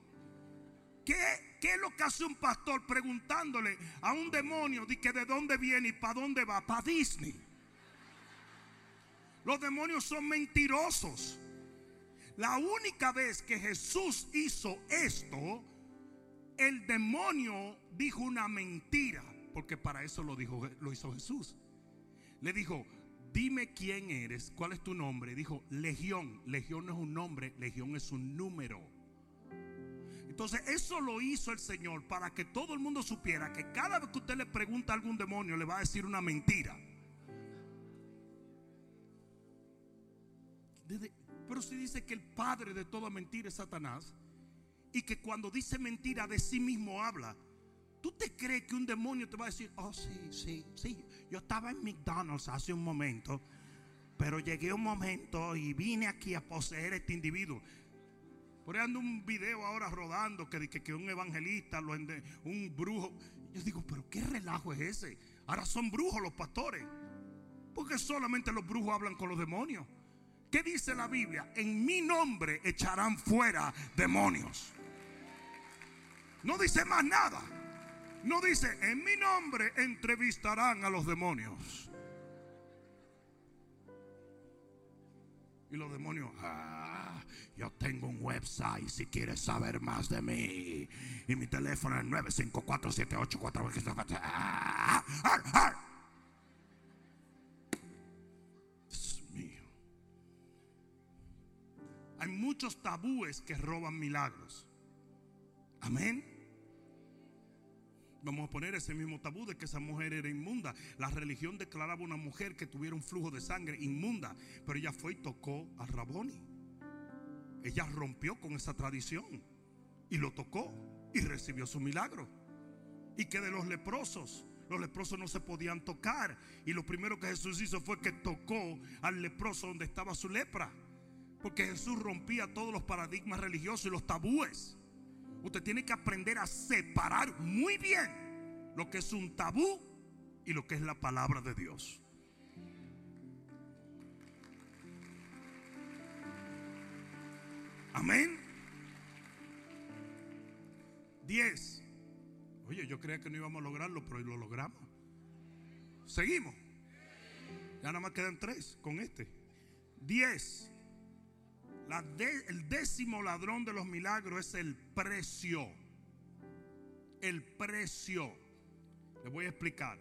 ¿Qué, ¿Qué, es lo que hace un pastor preguntándole a un demonio de que de dónde viene y para dónde va? Para Disney. Los demonios son mentirosos. La única vez que Jesús hizo esto, el demonio dijo una mentira, porque para eso lo dijo lo hizo Jesús. Le dijo, "Dime quién eres, cuál es tu nombre?" Dijo, "Legión." Legión no es un nombre, legión es un número. Entonces eso lo hizo el Señor para que todo el mundo supiera que cada vez que usted le pregunta a algún demonio le va a decir una mentira. Pero si dice que el padre de toda mentira es Satanás y que cuando dice mentira de sí mismo habla, ¿tú te crees que un demonio te va a decir, oh sí, sí, sí, yo estaba en McDonald's hace un momento, pero llegué un momento y vine aquí a poseer este individuo? Por ahí un video ahora rodando que, que, que un evangelista, lo un brujo. Yo digo, pero ¿qué relajo es ese? Ahora son brujos los pastores. Porque solamente los brujos hablan con los demonios. ¿Qué dice la Biblia? En mi nombre echarán fuera demonios. No dice más nada. No dice, en mi nombre entrevistarán a los demonios. Y los demonios, ah, yo tengo un website si quieres saber más de mí. Y mi teléfono es 9547844. Ah, ah, ah. Dios mío. Hay muchos tabúes que roban milagros. Amén. Vamos a poner ese mismo tabú de que esa mujer era inmunda. La religión declaraba una mujer que tuviera un flujo de sangre inmunda, pero ella fue y tocó a Raboni. Ella rompió con esa tradición y lo tocó y recibió su milagro. Y que de los leprosos, los leprosos no se podían tocar. Y lo primero que Jesús hizo fue que tocó al leproso donde estaba su lepra. Porque Jesús rompía todos los paradigmas religiosos y los tabúes. Usted tiene que aprender a separar muy bien lo que es un tabú y lo que es la palabra de Dios. Amén. 10. Oye, yo creía que no íbamos a lograrlo, pero lo logramos. Seguimos. Ya nada más quedan tres con este. 10. La de- el décimo ladrón de los milagros es el precio. El precio. Le voy a explicar.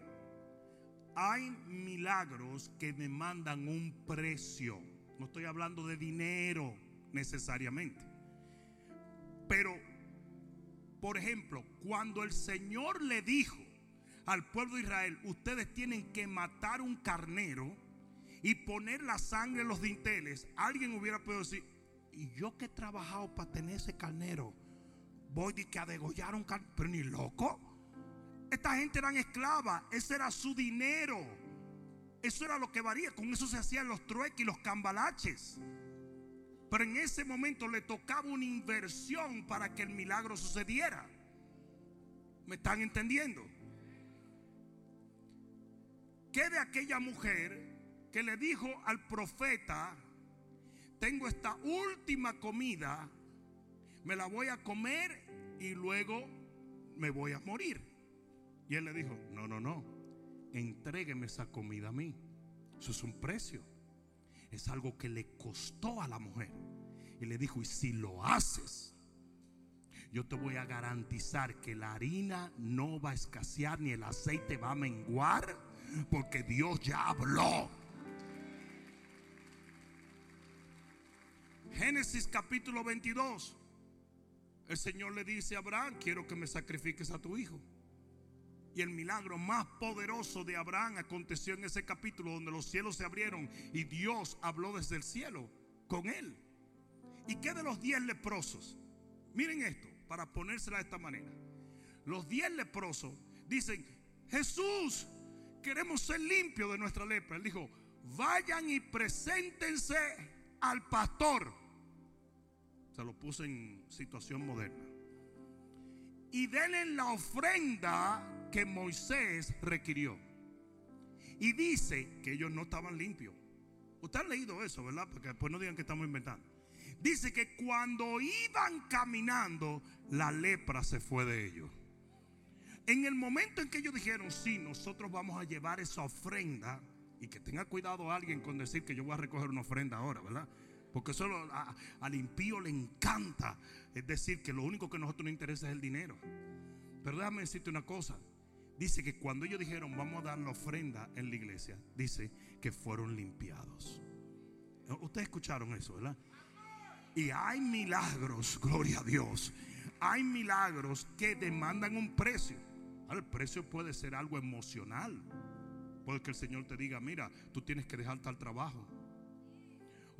Hay milagros que demandan un precio. No estoy hablando de dinero necesariamente. Pero, por ejemplo, cuando el Señor le dijo al pueblo de Israel, ustedes tienen que matar un carnero y poner la sangre en los dinteles, alguien hubiera podido decir, y yo que he trabajado para tener ese carnero, voy de que a degollar un carnero, pero ni loco. Esta gente eran esclavas, ese era su dinero. Eso era lo que varía, con eso se hacían los trueques y los cambalaches. Pero en ese momento le tocaba una inversión para que el milagro sucediera. ¿Me están entendiendo? ¿Qué de aquella mujer que le dijo al profeta, tengo esta última comida, me la voy a comer y luego me voy a morir? Y él le dijo, no, no, no, entrégueme esa comida a mí. Eso es un precio. Es algo que le costó a la mujer. Y le dijo, y si lo haces, yo te voy a garantizar que la harina no va a escasear ni el aceite va a menguar, porque Dios ya habló. Génesis capítulo 22. El Señor le dice a Abraham, quiero que me sacrifiques a tu hijo. Y el milagro más poderoso de Abraham aconteció en ese capítulo donde los cielos se abrieron y Dios habló desde el cielo con él. ¿Y qué de los diez leprosos? Miren esto, para ponérsela de esta manera. Los diez leprosos dicen, Jesús, queremos ser limpios de nuestra lepra. Él dijo, vayan y preséntense al pastor. Se lo puse en situación moderna. Y denle la ofrenda que Moisés requirió. Y dice que ellos no estaban limpios. Usted ha leído eso, ¿verdad? Porque después no digan que estamos inventando. Dice que cuando iban caminando, la lepra se fue de ellos. En el momento en que ellos dijeron, sí, nosotros vamos a llevar esa ofrenda, y que tenga cuidado alguien con decir que yo voy a recoger una ofrenda ahora, ¿verdad? Porque solo al impío le encanta, es decir, que lo único que a nosotros nos interesa es el dinero. Pero déjame decirte una cosa. Dice que cuando ellos dijeron vamos a dar la ofrenda en la iglesia, dice que fueron limpiados. Ustedes escucharon eso, ¿verdad? Y hay milagros, gloria a Dios. Hay milagros que demandan un precio. El precio puede ser algo emocional. Puede que el Señor te diga, mira, tú tienes que dejar tal trabajo.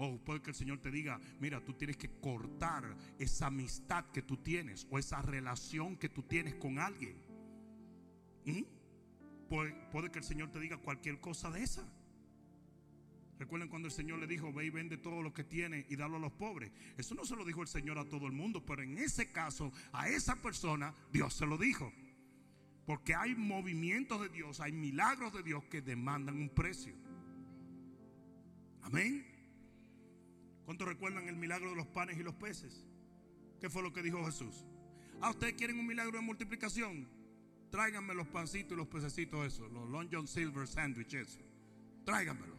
O puede que el Señor te diga, mira, tú tienes que cortar esa amistad que tú tienes o esa relación que tú tienes con alguien. ¿Mm? Puede, puede que el Señor te diga cualquier cosa de esa. Recuerden cuando el Señor le dijo, ve y vende todo lo que tiene y dalo a los pobres. Eso no se lo dijo el Señor a todo el mundo, pero en ese caso, a esa persona, Dios se lo dijo. Porque hay movimientos de Dios, hay milagros de Dios que demandan un precio. Amén. ¿Cuántos recuerdan el milagro de los panes y los peces? ¿Qué fue lo que dijo Jesús? Ah, ustedes quieren un milagro de multiplicación. Tráiganme los pancitos y los pececitos, esos, los Long John Silver sandwiches. Tráiganmelo.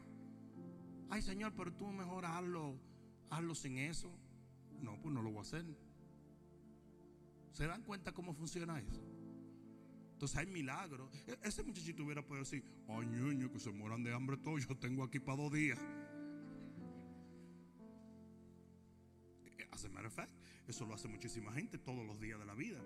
Ay, Señor, pero tú mejor hazlo, hazlo sin eso. No, pues no lo voy a hacer. ¿Se dan cuenta cómo funciona eso? Entonces hay milagros. E-, ese muchachito hubiera podido decir, ay, ñoño, que se mueran de hambre todos, yo tengo aquí para dos días. As matter fact, eso lo hace muchísima gente todos los días de la vida.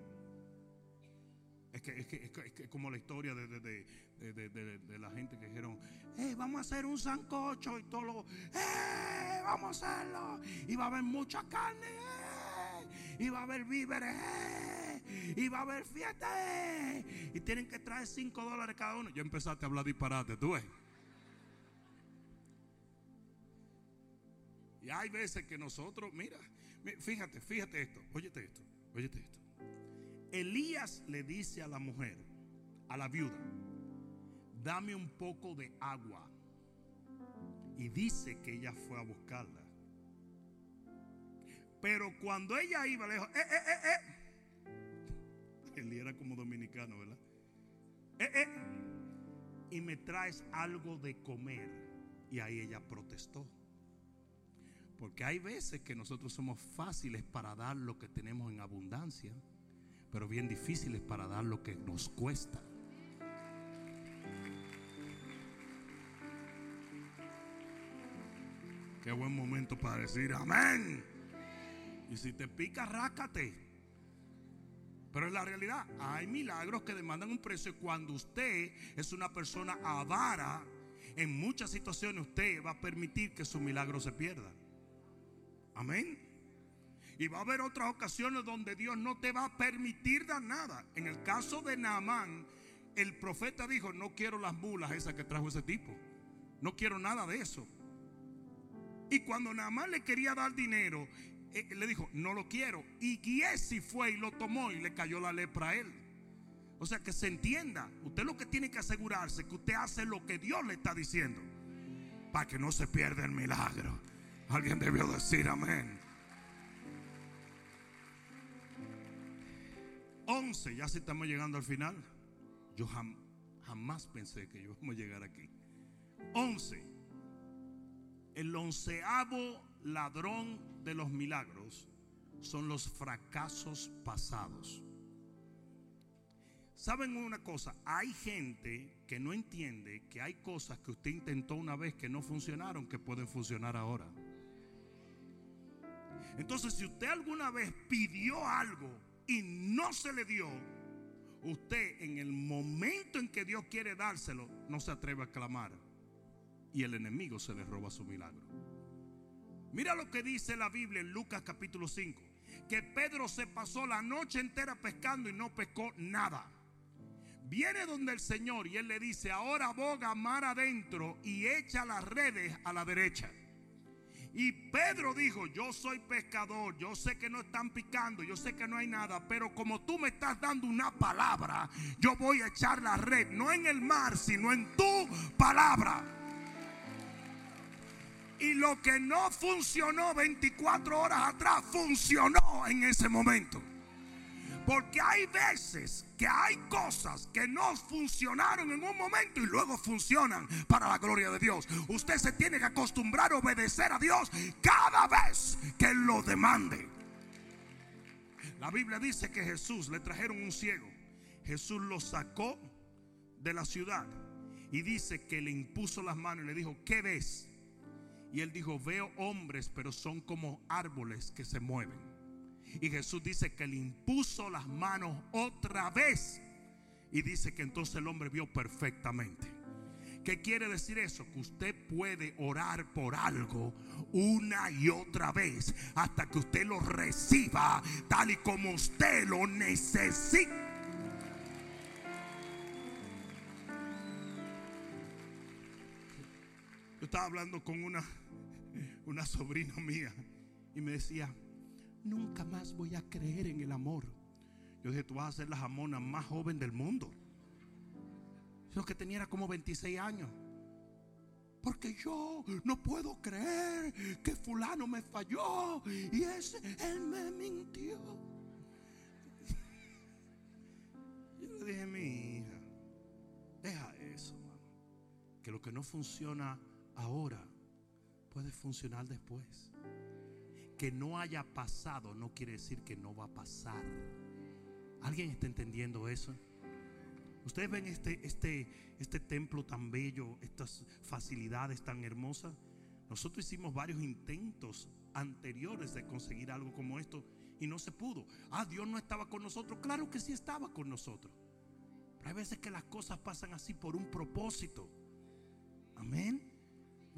Es que es, que, es, como la historia de, de, de, la gente que dijeron, hey, vamos a hacer un sancocho y todo lo, hey, vamos a hacerlo. Y va a haber mucha carne, y va a haber víveres, y va a haber fiesta, y tienen que traer 5 dólares cada uno. Ya empezaste a hablar disparate, tú ves. Y hay veces que nosotros, mira, fíjate, fíjate esto, óyete esto, óyete esto. Elías le dice a la mujer, a la viuda, dame un poco de agua. Y dice que ella fue a buscarla. Pero cuando ella iba, le dijo, eh, eh, eh, eh. Elías era como dominicano, ¿verdad? Eh, eh. Y me traes algo de comer. Y ahí ella protestó. Porque hay veces que nosotros somos fáciles para dar lo que tenemos en abundancia pero bien difíciles para dar lo que nos cuesta. Qué buen momento para decir amén. Y si te pica, rácate. Pero es la realidad. Hay milagros que demandan un precio. Cuando usted es una persona avara, en muchas situaciones usted va a permitir que su milagro se pierda. Amén. Y va a haber otras ocasiones donde Dios no te va a permitir dar nada. En el caso de Naamán, el profeta dijo, no quiero las mulas esas que trajo ese tipo. No quiero nada de eso. Y cuando Naamán le quería dar dinero, eh, le dijo, no lo quiero. Y Giesi fue y lo tomó y le cayó la lepra a él. O sea, que se entienda. Usted lo que tiene que asegurarse que usted hace lo que Dios le está diciendo. Para que no se pierda el milagro. Alguien debió decir amén. 11, ya si estamos llegando al final. Yo jamás pensé que íbamos a llegar aquí. 11. El onceavo ladrón de los milagros son los fracasos pasados. ¿Saben una cosa? Hay gente que no entiende que hay cosas que usted intentó una vez que no funcionaron que pueden funcionar ahora. Entonces, si usted alguna vez pidió algo y no se le dio, usted en el momento en que Dios quiere dárselo, no se atreve a clamar. Y el enemigo se le roba su milagro. Mira lo que dice la Biblia en Lucas capítulo 5. Que Pedro se pasó la noche entera pescando y no pescó nada. Viene donde el Señor y él le dice, ahora boga mar adentro y echa las redes a la derecha. Y Pedro dijo, yo soy pescador, yo sé que no están picando, yo sé que no hay nada, pero como tú me estás dando una palabra, yo voy a echar la red, no en el mar, sino en tu palabra. Y lo que no funcionó 24 horas atrás, funcionó en ese momento. Porque hay veces que hay cosas que no funcionaron en un momento y luego funcionan para la gloria de Dios. Usted se tiene que acostumbrar a obedecer a Dios cada vez que lo demande. La Biblia dice que Jesús le trajeron un ciego. Jesús lo sacó de la ciudad y dice que le impuso las manos y le dijo, ¿qué ves? Y él dijo, veo hombres, pero son como árboles que se mueven. Y Jesús dice que le impuso las manos otra vez. Y dice que entonces el hombre vio perfectamente. ¿Qué quiere decir eso? Que usted puede orar por algo una y otra vez hasta que usted lo reciba tal y como usted lo necesita. Yo estaba hablando con una, una sobrina mía y me decía, nunca más voy a creer en el amor. Yo dije, tú vas a ser la jamona más joven del mundo. Yo que tenía como 26 años. Porque yo no puedo creer que fulano me falló y ese, él me mintió. Yo le dije, mi hija, deja eso, mano. Que lo que no funciona ahora puede funcionar después. Que no haya pasado no quiere decir que no va a pasar. ¿Alguien está entendiendo eso? Ustedes ven este, este, este templo tan bello, estas facilidades tan hermosas. Nosotros hicimos varios intentos anteriores de conseguir algo como esto y no se pudo. Ah, Dios no estaba con nosotros. Claro que sí estaba con nosotros. Pero hay veces que las cosas pasan así por un propósito. Amén.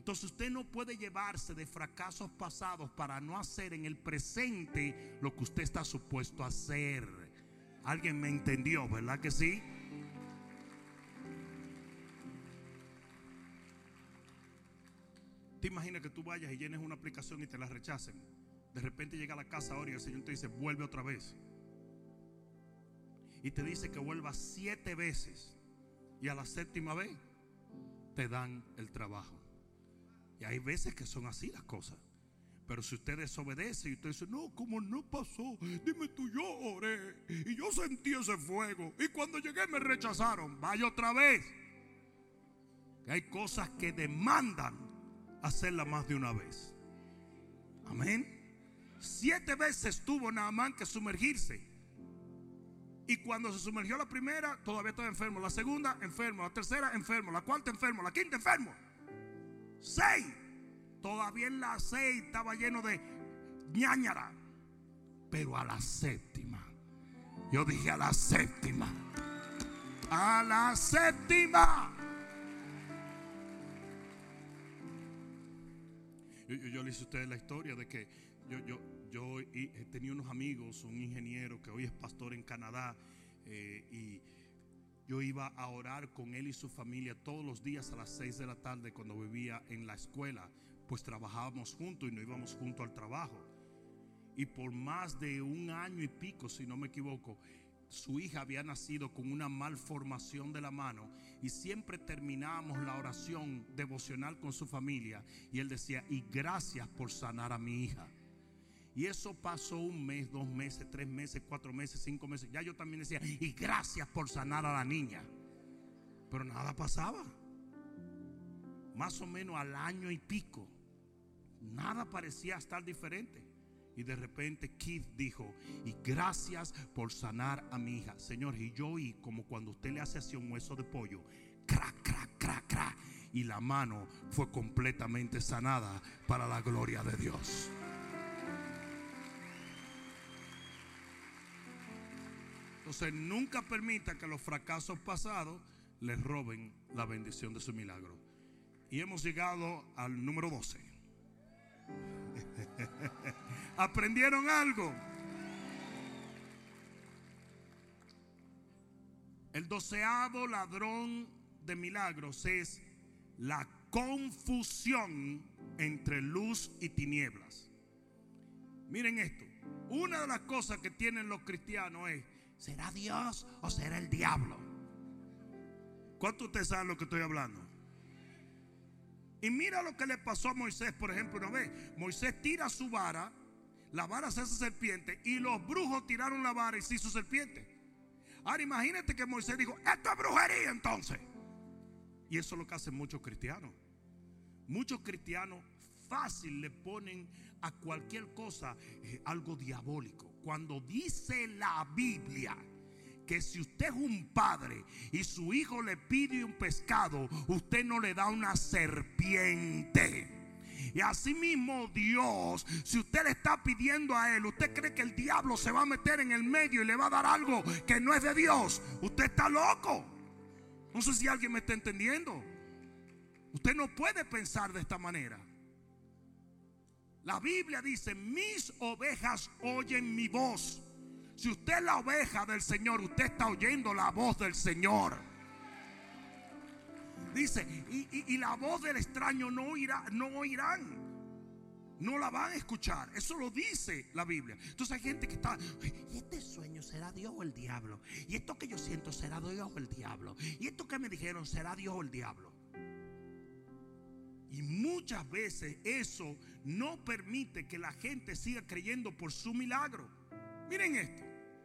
Entonces usted no puede llevarse de fracasos pasados para no hacer en el presente lo que usted está supuesto a hacer. Alguien me entendió, ¿verdad que sí? Te imaginas que tú vayas y llenes una aplicación y te la rechacen. De repente llega a la casa ahora y el Señor te dice, vuelve otra vez. Y te dice que vuelva siete veces. Y a la séptima vez te dan el trabajo. Y hay veces que son así las cosas. Pero si usted desobedece y usted dice, no, como no pasó, dime tú, yo oré y yo sentí ese fuego. Y cuando llegué me rechazaron. Vaya otra vez. Que hay cosas que demandan hacerla más de una vez. Amén. Siete veces tuvo Naamán que sumergirse. Y cuando se sumergió la primera, todavía estaba enfermo. La segunda, enfermo. La tercera, enfermo. La cuarta, enfermo. La quinta, enfermo. Seis. Todavía en la seis estaba lleno de ñañara. Pero a la séptima. Yo dije a la séptima. A la séptima. Yo, yo, le hice a ustedes la historia de que yo, yo, yo tenía unos amigos, un ingeniero que hoy es pastor en Canadá, eh, y yo iba a orar con él y su familia todos los días a las 6 de la tarde cuando vivía en la escuela, pues trabajábamos juntos y no íbamos juntos al trabajo. Y por más de un año y pico, si no me equivoco, su hija había nacido con una malformación de la mano y siempre terminábamos la oración devocional con su familia y él decía, y gracias por sanar a mi hija. Y eso pasó un mes, dos meses, tres meses, cuatro meses, cinco meses. Ya yo también decía, y gracias por sanar a la niña. Pero nada pasaba. Más o menos al año y pico. Nada parecía estar diferente. Y de repente Keith dijo, y gracias por sanar a mi hija. Señor, y yo oí como cuando usted le hace así un hueso de pollo. Crac, crac, crac, crac. Y la mano fue completamente sanada para la gloria de Dios. Entonces nunca permita que los fracasos pasados les roben la bendición de su milagro. Y hemos llegado al número 12. ¿Aprendieron algo? El doceavo ladrón de milagros es la confusión entre luz y tinieblas. Miren esto. Una de las cosas que tienen los cristianos es, ¿será Dios o será el diablo? ¿Cuánto ustedes saben lo que estoy hablando? Y mira lo que le pasó a Moisés, por ejemplo, una vez. Moisés tira su vara, la vara se hace serpiente y los brujos tiraron la vara y se hizo serpiente. Ahora imagínate que Moisés dijo, esto es brujería entonces. Y eso es lo que hacen muchos cristianos. Muchos cristianos fácil le ponen a cualquier cosa eh, algo diabólico. Cuando dice la Biblia que si usted es un padre y su hijo le pide un pescado, usted no le da una serpiente. Y así mismo Dios, si usted le está pidiendo a Él, usted cree que el diablo se va a meter en el medio y le va a dar algo que no es de Dios, usted está loco. No sé si alguien me está entendiendo. Usted no puede pensar de esta manera. La Biblia dice, mis ovejas oyen mi voz. Si usted es la oveja del Señor, usted está oyendo la voz del Señor. Dice, y, la voz del extraño no, irá, no oirán. No la van a escuchar. Eso lo dice la Biblia. Entonces hay gente que está, ¿y este sueño será Dios o el diablo? ¿Y esto que yo siento será Dios o el diablo? ¿Y esto que me dijeron será Dios o el diablo? Y muchas veces eso no permite que la gente siga creyendo por su milagro. Miren esto.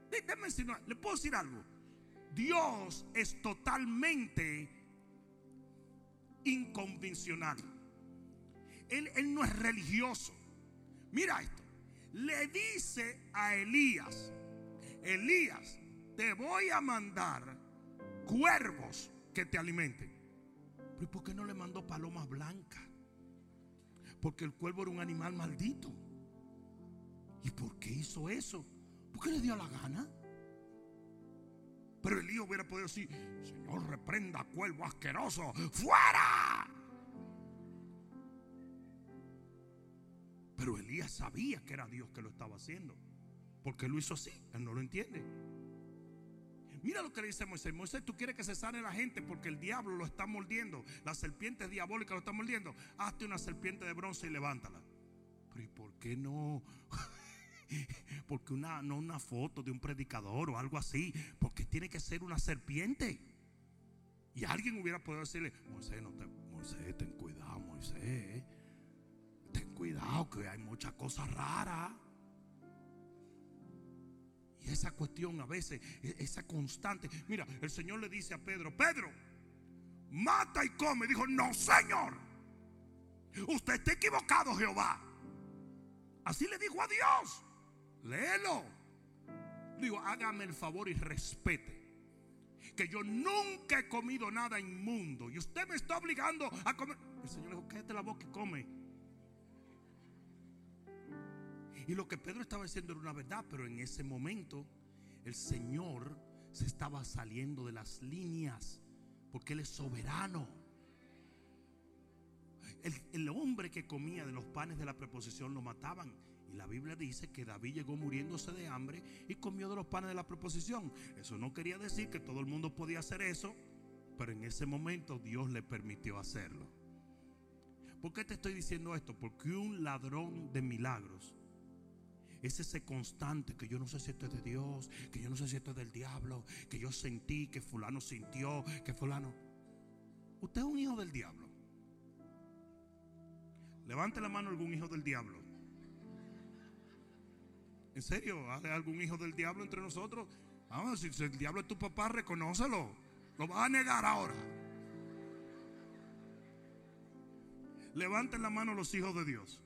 Déjenme le puedo decir algo. Dios es totalmente inconvencional. Él, él no es religioso. Mira esto. Le dice a Elías, Elías, te voy a mandar cuervos que te alimenten. ¿Pero por qué no le mandó palomas blancas? Porque el cuervo era un animal maldito. ¿Y por qué hizo eso? ¿Por qué le dio la gana? Pero Elías hubiera podido decir, Señor, reprenda cuervo asqueroso, fuera. Pero Elías sabía que era Dios que lo estaba haciendo. Porque lo hizo así, él no lo entiende. Mira lo que le dice Moisés. Moisés, tú quieres que se sane la gente porque el diablo lo está mordiendo. La serpiente diabólica lo está mordiendo. Hazte una serpiente de bronce y levántala. Pero ¿y por qué no? porque una, no una foto de un predicador o algo así. Porque tiene que ser una serpiente. Y alguien hubiera podido decirle, Moisés, Moisés, ten cuidado, Moisés. Ten cuidado que hay muchas cosas raras. Y esa cuestión a veces, e, esa constante. Mira, el Señor le dice a Pedro, Pedro, mata y come. Dijo, no, Señor. Usted está equivocado, Jehová. Así le dijo a Dios. Léelo. Digo, hágame el favor y respete. Que yo nunca he comido nada inmundo. Y usted me está obligando a comer. El Señor le dijo, cállate la boca y come. Y lo que Pedro estaba diciendo era una verdad, pero en ese momento el Señor se estaba saliendo de las líneas, porque Él es soberano. El, hombre que comía de los panes de la preposición lo mataban. Y la Biblia dice que David llegó muriéndose de hambre y comió de los panes de la preposición. Eso no quería decir que todo el mundo podía hacer eso, pero en ese momento Dios le permitió hacerlo. ¿Por qué te estoy diciendo esto? Porque un ladrón de milagros es ese constante que yo no sé si esto es de Dios, que yo no sé si esto es del diablo, que yo sentí, que fulano sintió, que fulano... Usted es un hijo del diablo. Levante la mano algún hijo del diablo. ¿En serio? ¿Hay algún hijo del diablo entre nosotros? Vamos, si el diablo es tu papá, reconócelo. Lo vas a negar ahora. Levanten la mano los hijos de Dios.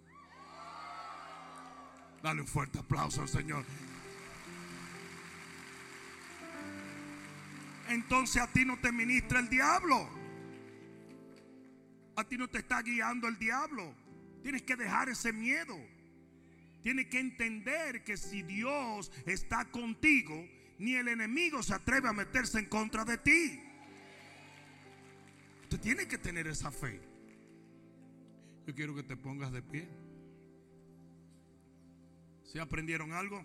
Dale un fuerte aplauso al Señor. Entonces a ti no te ministra el diablo. A ti no te está guiando el diablo. Tienes que dejar ese miedo. Tienes que entender que si Dios está contigo, ni el enemigo se atreve a meterse en contra de ti. Usted tiene que tener esa fe. Yo quiero que te pongas de pie. ¿Se aprendieron algo?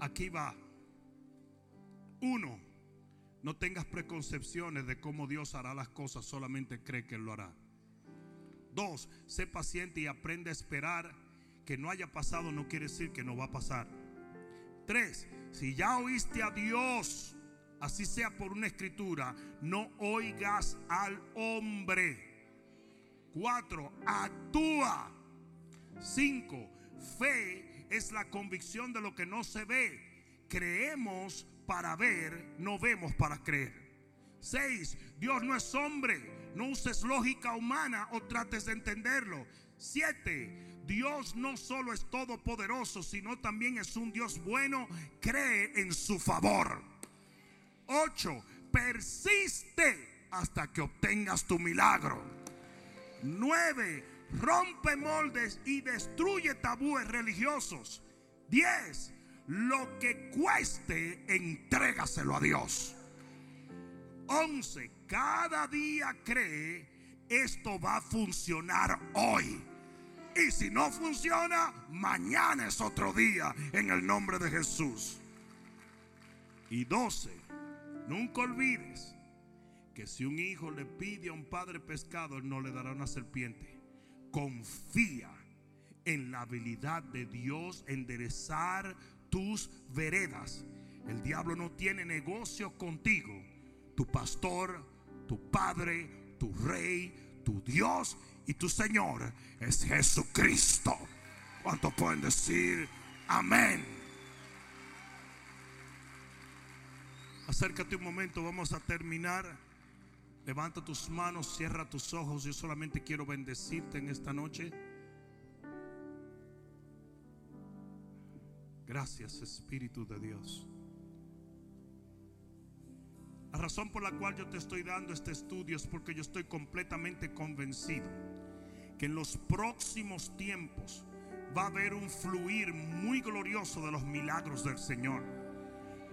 Aquí va. Uno, no tengas preconcepciones de cómo Dios hará las cosas, solamente cree que Él lo hará. Dos, sé paciente y aprende a esperar. Que no haya pasado no quiere decir que no va a pasar. Tres, si ya oíste a Dios, así sea por una escritura, no oigas al hombre. Cuatro, actúa. Cinco, fe es la convicción de lo que no se ve. Creemos para ver, no vemos para creer. Seis, Dios no es hombre. No uses lógica humana o trates de entenderlo. Siete, Dios no solo es todopoderoso, sino también es un Dios bueno. Cree en su favor. Ocho, persiste hasta que obtengas tu milagro. 9. Rompe moldes y destruye tabúes religiosos. 10. lo que cueste, entrégaselo a Dios. 11. Cada día cree, esto va a funcionar hoy. Y si no funciona, mañana es otro día en el nombre de Jesús. Y 12. Nunca olvides que si un hijo le pide a un padre pescado, él no le dará una serpiente. Confía en la habilidad de Dios enderezar tus veredas. El diablo no tiene negocio contigo. Tu pastor, tu padre, tu rey, tu Dios y tu Señor es Jesucristo. ¿Cuánto pueden decir amén? Acércate un momento, vamos a terminar. Levanta tus manos, cierra tus ojos. Yo solamente quiero bendecirte en esta noche. Gracias Espíritu de Dios. La razón por la cual yo te estoy dando este estudio es porque yo estoy completamente convencido que en los próximos tiempos va a haber un fluir muy glorioso de los milagros del Señor.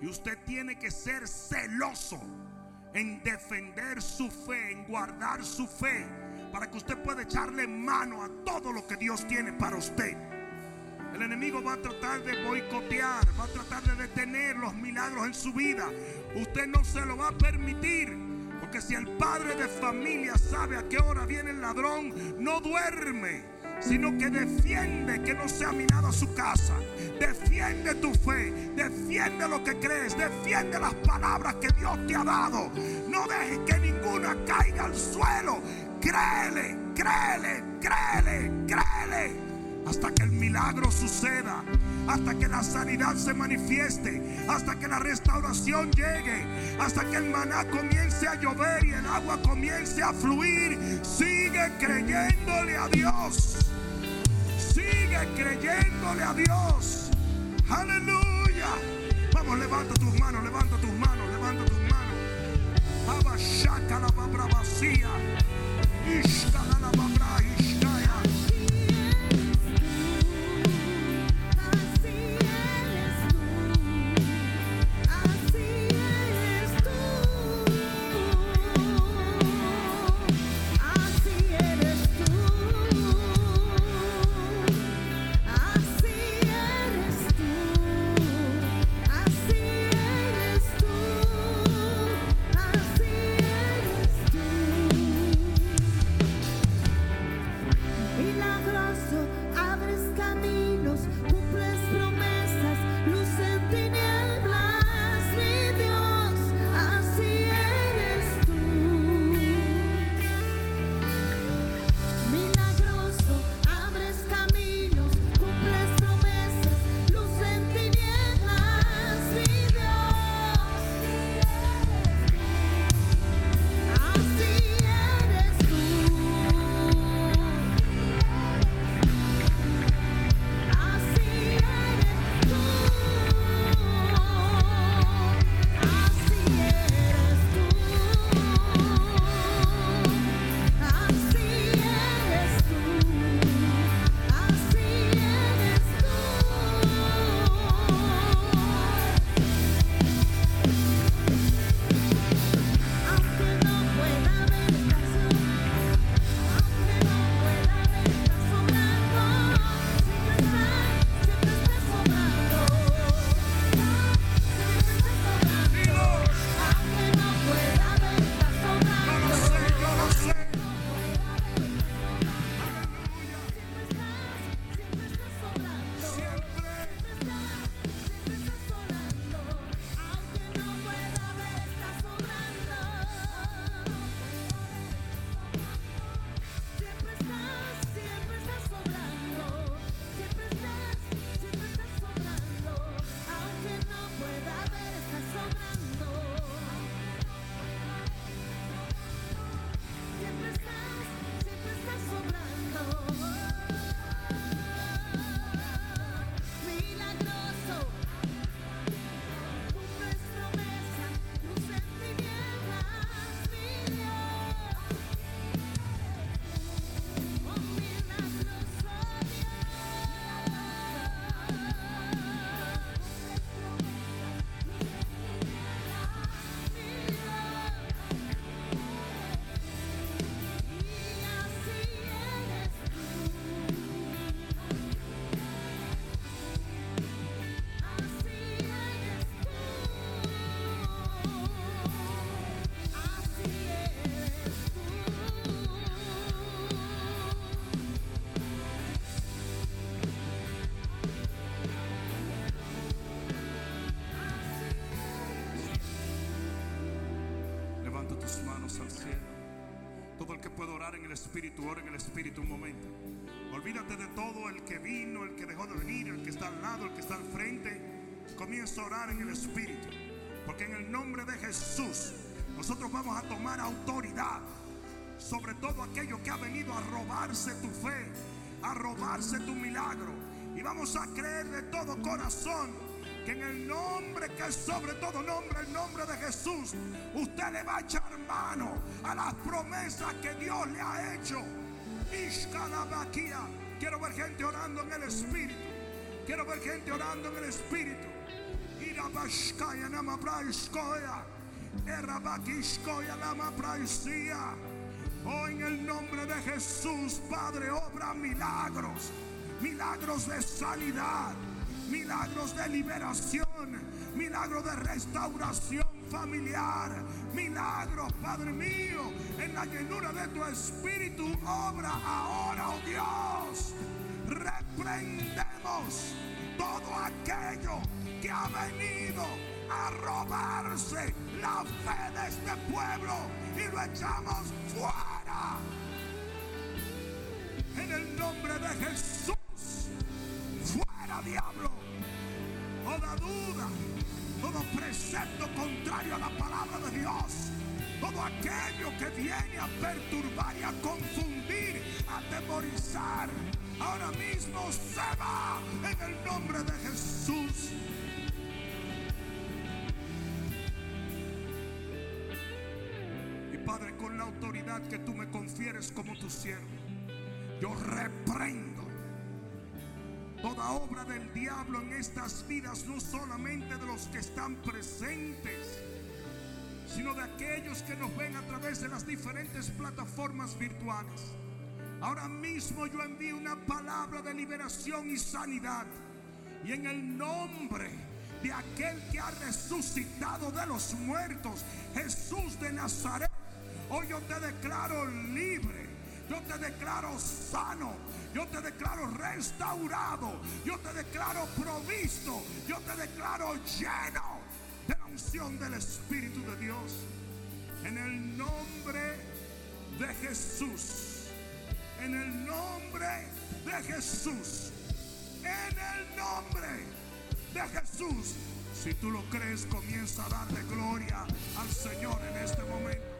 Y usted tiene que ser celoso en defender su fe, en guardar su fe, para que usted pueda echarle mano a todo lo que Dios tiene para usted. El enemigo va a tratar de boicotear, va a tratar de detener los milagros en su vida. Usted no se lo va a permitir. Porque si el padre de familia sabe a qué hora viene el ladrón, no duerme, sino que defiende que no sea minada su casa. Defiende tu fe, defiende lo que crees, defiende las palabras que Dios te ha dado. No dejes que ninguna caiga al suelo. Créele, créele, créele, créele hasta que el milagro suceda, hasta que la sanidad se manifieste, hasta que la restauración llegue, hasta que el maná comience a llover y el agua comience a fluir. Sigue creyéndole a Dios. Sigue creyéndole a Dios. Aleluya. Vamos, levanta tus manos, levanta tus manos, levanta tus manos. Abashaka la babra vacía. la babra Espíritu, ora en el Espíritu un momento. Olvídate de todo el que vino, el que dejó de venir, el que está al lado, el que está al frente. Comienza a orar en el Espíritu. Porque en el nombre de Jesús nosotros vamos a tomar autoridad sobre todo aquello que ha venido a robarse tu fe, a robarse tu milagro. Y vamos a creer de todo corazón que en el nombre que es sobre todo nombre, el nombre de Jesús, usted le va a echar mano a las promesas que Dios le ha hecho. Quiero ver gente orando en el Espíritu. Quiero ver gente orando en el Espíritu. Oh, en el nombre de Jesús, Padre, obra milagros, milagros de sanidad, milagros de liberación, milagros de restauración familiar, milagros, Padre mío, en la llenura de tu espíritu, obra ahora, oh Dios. Reprendemos todo aquello que ha venido a robarse la fe de este pueblo y lo echamos fuera. En el nombre de Jesús, fuera Toda duda, todo precepto contrario a la palabra de Dios, todo aquello que viene a perturbar y a confundir, a atemorizar, ahora mismo se va en el nombre de Jesús. Padre, con la autoridad que tú me confieres como tu siervo, yo reprendo toda obra del diablo en estas vidas, no solamente de los que están presentes, sino de aquellos que nos ven a través de las diferentes plataformas virtuales. Ahora mismo yo envío una palabra de liberación y sanidad. Y en el nombre de aquel que ha resucitado de los muertos, Jesús de Nazaret, Hoy yo te declaro libre. Yo te declaro sano. Yo te declaro restaurado. Yo te declaro provisto. Yo te declaro lleno de la unción del Espíritu de Dios. En el nombre de Jesús. En el nombre de Jesús. En el nombre de Jesús. Si tú lo crees, comienza a darle gloria al Señor en este momento.